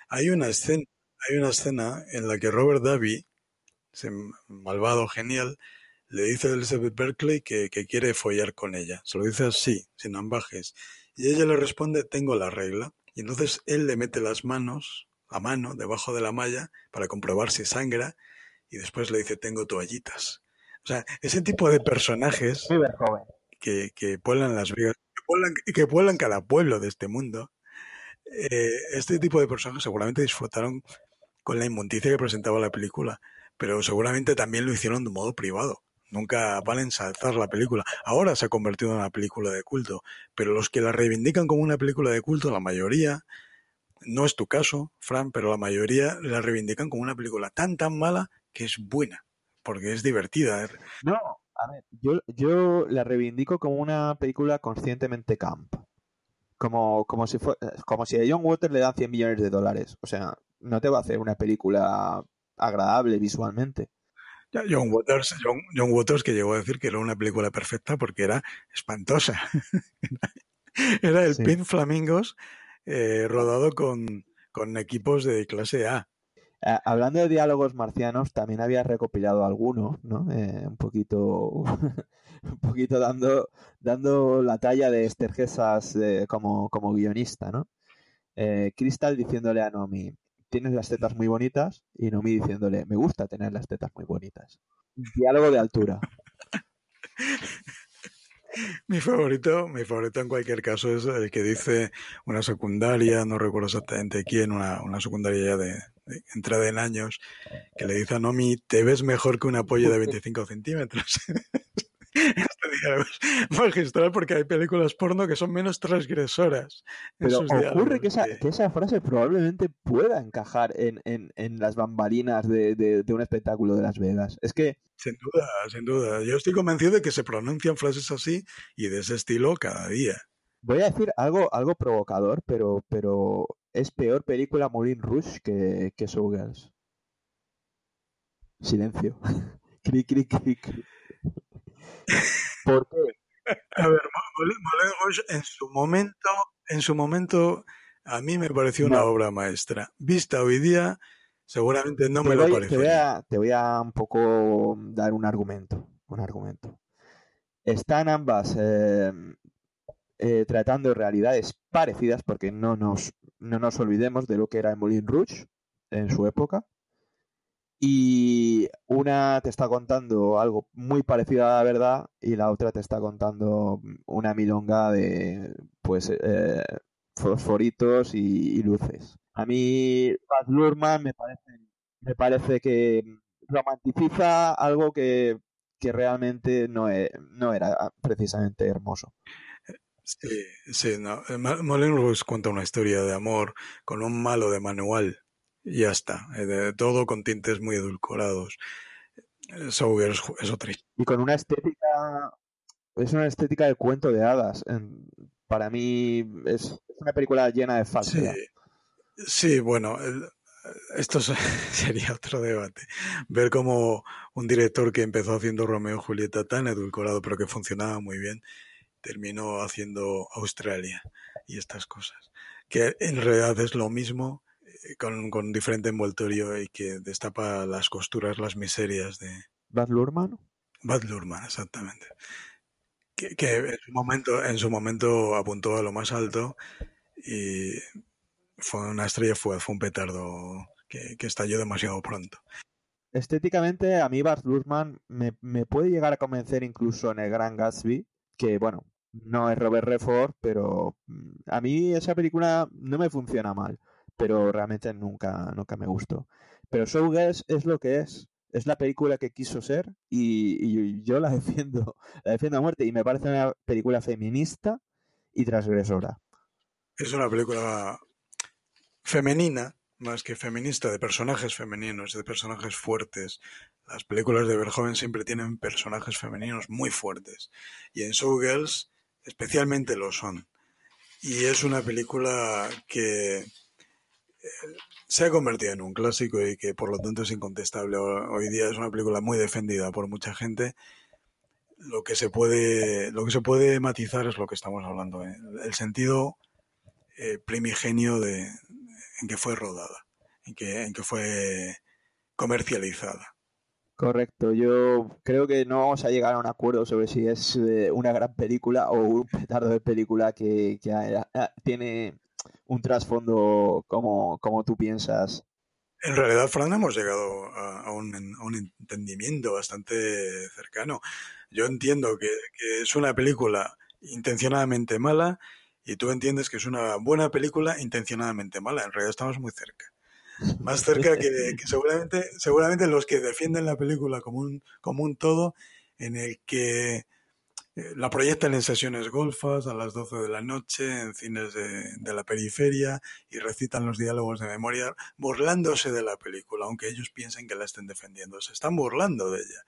Hay una escena, hay una escena en la que Robert Davi, ese malvado genial, le dice a Elizabeth Berkeley que, que, quiere follar con ella. Se lo dice así, sin ambajes. Y ella le responde, tengo la regla. Y entonces él le mete las manos a mano debajo de la malla para comprobar si sangra y después le dice tengo toallitas. O sea, ese tipo de personajes que, que pueblan Las Vegas, que pueblan, que pueblan cada pueblo de este mundo, eh, este tipo de personajes seguramente disfrutaron con la inmundicia que presentaba la película, pero seguramente también lo hicieron de modo privado. Nunca van a ensalzar la película. Ahora se ha convertido en una película de culto, pero los que la reivindican como una película de culto, la mayoría, no es tu caso, Fran, pero la mayoría la reivindican como una película tan tan mala que es buena, porque es divertida. No, a ver, yo, yo la reivindico como una película conscientemente camp. Como, como, si fue, como si a John Waters le dan 100 millones de dólares. O sea, no te va a hacer una película agradable visualmente. John Waters, John, John Waters que llegó a decir que era una película perfecta porque era espantosa. (laughs) era el sí. Pin Flamingos eh, rodado con, con, equipos de clase A. hablando de diálogos marcianos, también había recopilado algunos, ¿no? Eh, un poquito, (laughs) un poquito dando, dando la talla de Esther Gesas eh, como, como guionista, ¿no? Eh, Crystal diciéndole a Nomi, tienes las tetas muy bonitas, y Nomi diciéndole, me gusta tener las tetas muy bonitas. (laughs) Diálogo de altura. Mi favorito, mi favorito en cualquier caso es el que dice una secundaria, no recuerdo exactamente quién, una, una secundaria ya de, entrada en años, que le dice a Nomi, te ves mejor que un apoyo de (laughs) 25 centímetros. (laughs) (laughs) magistral porque hay películas porno que son menos transgresoras. Pero ocurre que esa, que esa, frase probablemente pueda encajar en, en, en las bambalinas de, de, de, un espectáculo de Las Vegas. Es que... Sin duda, sin duda. Yo estoy convencido de que se pronuncian frases así y de ese estilo cada día. Voy a decir algo, algo provocador, pero, pero es peor película Moulin Rouge que, que Showgirls. Silencio. cric, cric, cric. ¿Por qué? A ver, Rouge en su momento, en su momento, a mí me pareció una obra maestra. Vista hoy día, seguramente no me lo parece. Te voy, a, te voy a un poco dar un argumento. Un argumento. Están ambas eh, eh, tratando realidades parecidas, porque no nos, no nos olvidemos de lo que era Moulin Rouge en su época. Y una te está contando algo muy parecido a la verdad y la otra te está contando una milonga de pues eh, fosforitos y, luces. A mí Baz Luhrmann me parece, me parece que romanticiza algo que, que realmente no, es, no era precisamente hermoso. Sí, sí, no. Moulin cuenta una historia de amor con un malo de manual y ya está. Eh, todo con tintes muy edulcorados. Sauger es, es otra Y con una estética. Es una estética de cuento de hadas. Para mí es una película llena de falsedad. Sí, sí bueno, el, esto (laughs) sería otro debate. Ver cómo un director que empezó haciendo Romeo y Julieta tan edulcorado, pero que funcionaba muy bien, terminó haciendo Australia y estas cosas. Que en realidad es lo mismo eh, con, con diferente envoltorio y que destapa las costuras, las miserias de... Bad Luhrmann. Bad Luhrmann, exactamente. Que, que, en, su momento, en su momento apuntó a lo más alto y fue una estrella fue, fue un petardo que, que estalló demasiado pronto. Estéticamente, a mí Baz Luhrmann me, me, puede llegar a convencer incluso en el Gran Gatsby, que bueno, no es Robert Redford, pero mm, a mí esa película no me funciona mal, pero realmente nunca, nunca me gustó. Pero Showgirls es lo que es, es la película que quiso ser y, yo la (laughs) defiendo, la defiendo a muerte y me parece una película feminista y transgresora. Es una película femenina, más que feminista, de personajes femeninos, de personajes fuertes. Las películas de Verhoeven siempre tienen personajes femeninos muy fuertes. Y en Showgirls especialmente lo son. Y es una película que se ha convertido en un clásico y que por lo tanto es incontestable. Hoy día es una película muy defendida por mucha gente. Lo que se puede, lo que se puede matizar es lo que estamos hablando, ¿eh? el sentido eh, primigenio de, en que fue rodada, en que, en que fue comercializada. Correcto, yo creo que no vamos a llegar a un acuerdo sobre si es eh, una gran película o un petardo de película que, que tiene un trasfondo como, como tú piensas. En realidad, Fran, hemos llegado a, un, un, entendimiento bastante cercano. Yo entiendo que, que es una película intencionadamente mala y tú entiendes que es una buena película intencionadamente mala. En realidad estamos muy cerca más cerca que, que, seguramente, seguramente los que defienden la película como un, como un todo, en el que la proyectan en sesiones golfas a las 12 de la noche, en cines de, de, la periferia, y recitan los diálogos de memoria, burlándose de la película, aunque ellos piensen que la estén defendiendo. Se están burlando de ella.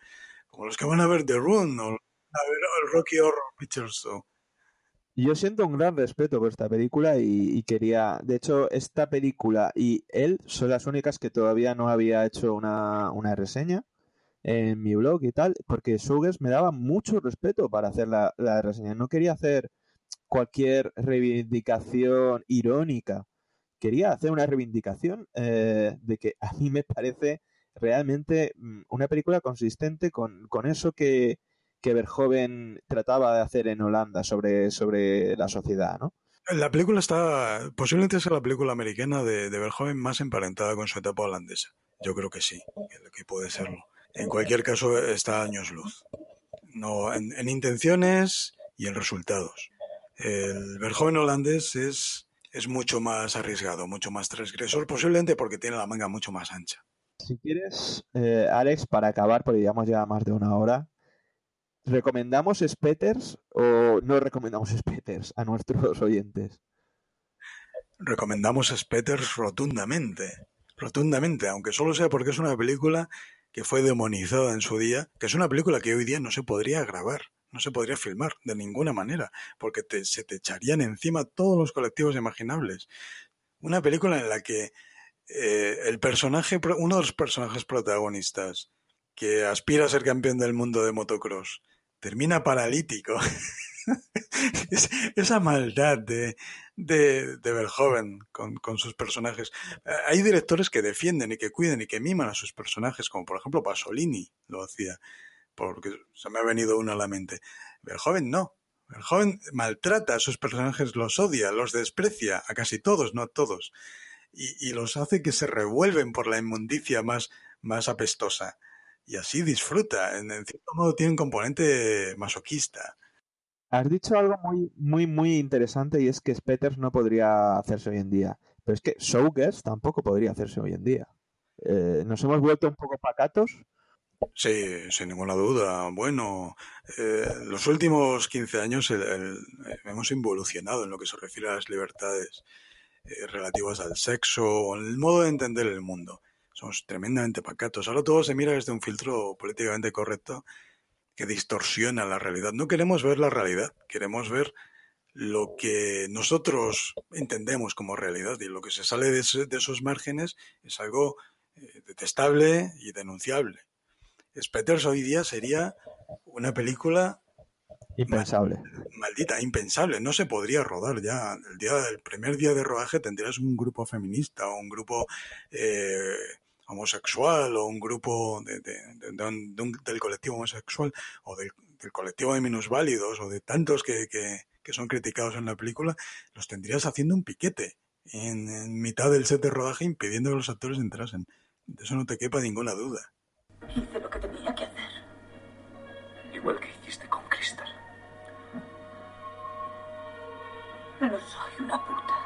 Como los que van a ver The Run o a ver el Rocky Horror Picture Show. Yo siento un gran respeto por esta película y, y, quería, de hecho, esta película y él son las únicas que todavía no había hecho una, una reseña en mi blog y tal, porque Suggers me daba mucho respeto para hacer la, la, reseña. No quería hacer cualquier reivindicación irónica quería hacer una reivindicación eh, de que a mí me parece realmente mm, una película consistente con, con eso que, que Verhoeven trataba de hacer en Holanda sobre, sobre la sociedad, ¿no? La película está, posiblemente sea la película americana de, de más emparentada con su etapa holandesa. Yo creo que sí, que puede serlo. En cualquier caso, está años luz. No, en, en intenciones y en resultados. El Verhoeven holandés es, es mucho más arriesgado, mucho más transgresor, posiblemente porque tiene la manga mucho más ancha. Si quieres, eh, Alex, para acabar, porque llevamos ya más de una hora, ¿recomendamos Spetters o no recomendamos (laughs) Spetters a nuestros oyentes? Recomendamos Spetters rotundamente, rotundamente, aunque solo sea porque es una película que fue demonizada en su día, que es una película que hoy día no se podría grabar, no se podría filmar de ninguna manera, porque se te echarían encima todos los colectivos imaginables. Una película en la que eh, el personaje, uno de los personajes protagonistas, que aspira a ser campeón del mundo de motocross, termina paralítico. (laughs) esa maldad de, de, de Verhoeven con, con, sus personajes. Hay directores que defienden y que cuiden y que miman a sus personajes, como por ejemplo Pasolini lo hacía, porque se me ha venido uno a la mente. Verhoeven no. Verhoeven maltrata a sus personajes, los odia, los desprecia, a casi todos, no a todos y, y, los hace que se revuelven por la inmundicia más, más apestosa. Y así disfruta. En, en, cierto modo tiene un componente masoquista. Has dicho algo muy, muy, muy interesante y es que Spetters no podría hacerse hoy en día. Pero es que Showgirls tampoco podría hacerse hoy en día. Eh, ¿Nos hemos vuelto un poco pacatos? Sí, sin ninguna duda. Bueno, eh, los últimos 15 años el, hemos involucionado en lo que se refiere a las libertades eh, relativas al sexo o el modo de entender el mundo. Somos tremendamente pacatos. Ahora todo se mira desde un filtro políticamente correcto que distorsiona la realidad. No queremos ver la realidad, queremos ver lo que nosotros entendemos como realidad y lo que se sale de, ese, de esos márgenes es algo eh, detestable y denunciable. Spetters hoy día sería una película Impensable. Maldita, impensable. No se podría rodar ya. El día del primer día de rodaje tendrías un grupo feminista o un grupo eh, homosexual o un grupo de, de, de, un, del colectivo homosexual o del, del, colectivo de minusválidos o de tantos que, que, que, son criticados en la película, los tendrías haciendo un piquete en, en mitad del set de rodaje impidiendo que los actores entrasen. De eso no te quepa ninguna duda. Hice lo que tenía que hacer. Igual que hiciste con Crystal. No soy una puta.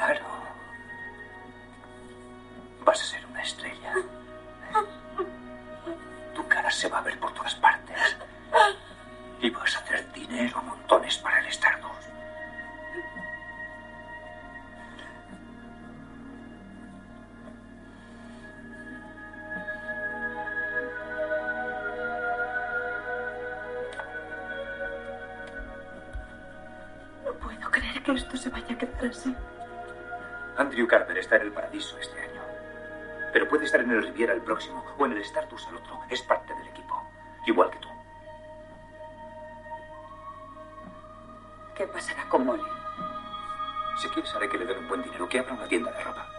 Claro. Vas a ser una estrella. Tu cara se va a ver por todas partes. Y vas a hacer dinero montones para el Stardust. que esto se vaya a quedar así. Andrew Carver está en el paraíso este año. Pero puede estar en el Riviera el próximo o en el Stardust el otro. Es parte del equipo. Igual que tú. ¿Qué pasará con Molly? Si quieres haré que le den un buen dinero, que abra una tienda de ropa.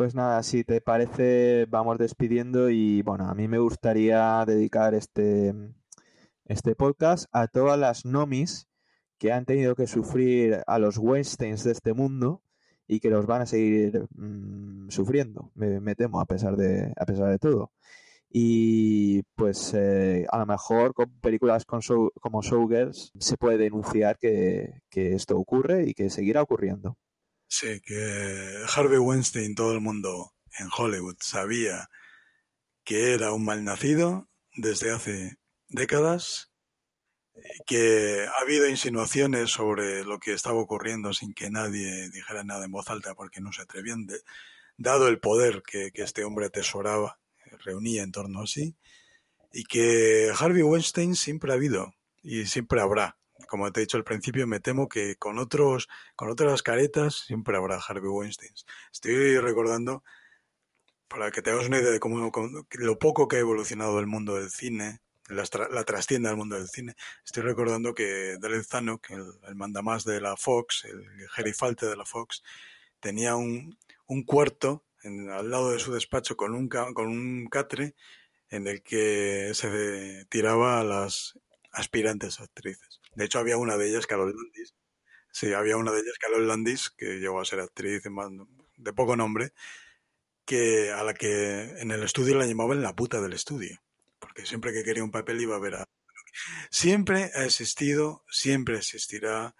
Pues nada, si te parece, vamos despidiendo y bueno, a mí me gustaría dedicar este, este podcast a todas las nomis que han tenido que sufrir a los Weinsteins de este mundo y que los van a seguir mmm, sufriendo, me, me, temo, a pesar de, a pesar de todo. Y pues eh, a lo mejor con películas con show, como Showgirls se puede denunciar que, que esto ocurre y que seguirá ocurriendo. Sí, que Harvey Weinstein, todo el mundo en Hollywood sabía que era un malnacido desde hace décadas, que ha habido insinuaciones sobre lo que estaba ocurriendo sin que nadie dijera nada en voz alta porque no se atrevían, dado el poder que, que este hombre atesoraba, reunía en torno a sí, y que Harvey Weinstein siempre ha habido y siempre habrá como te he dicho al principio, me temo que con otros, con otras caretas siempre habrá Harvey Weinstein. Estoy recordando, para que te una idea de cómo, lo poco que ha evolucionado el mundo del cine, la, la trastienda del mundo del cine, estoy recordando que Daryl Zanuck, el, el mandamás de la Fox, el gerifalte de la Fox, tenía un, un cuarto en, al lado de su despacho con un, con un catre en el que se tiraba a las aspirantes actrices. De hecho, había una de ellas, Carol Landis. Sí, había una de ellas, Carol Landis, que llegó a ser actriz de poco nombre, que a la que en el estudio la llamaban la puta del estudio. Porque siempre que quería un papel iba a ver a... Siempre ha existido, siempre existirá,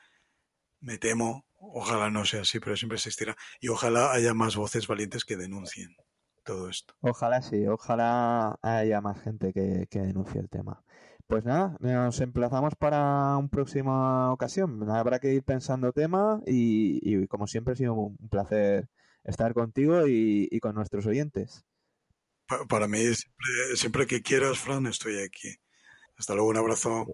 me temo, ojalá no sea así, pero siempre existirá. Y ojalá haya más voces valientes que denuncien todo esto. Ojalá sí, ojalá haya más gente que, que denuncie el tema. Pues nada, nos emplazamos para una próxima ocasión. Habrá que ir pensando tema y, y como siempre ha sido un placer estar contigo y, con nuestros oyentes. Pa para mí, siempre, siempre que quieras, Fran, estoy aquí. Hasta luego, un abrazo.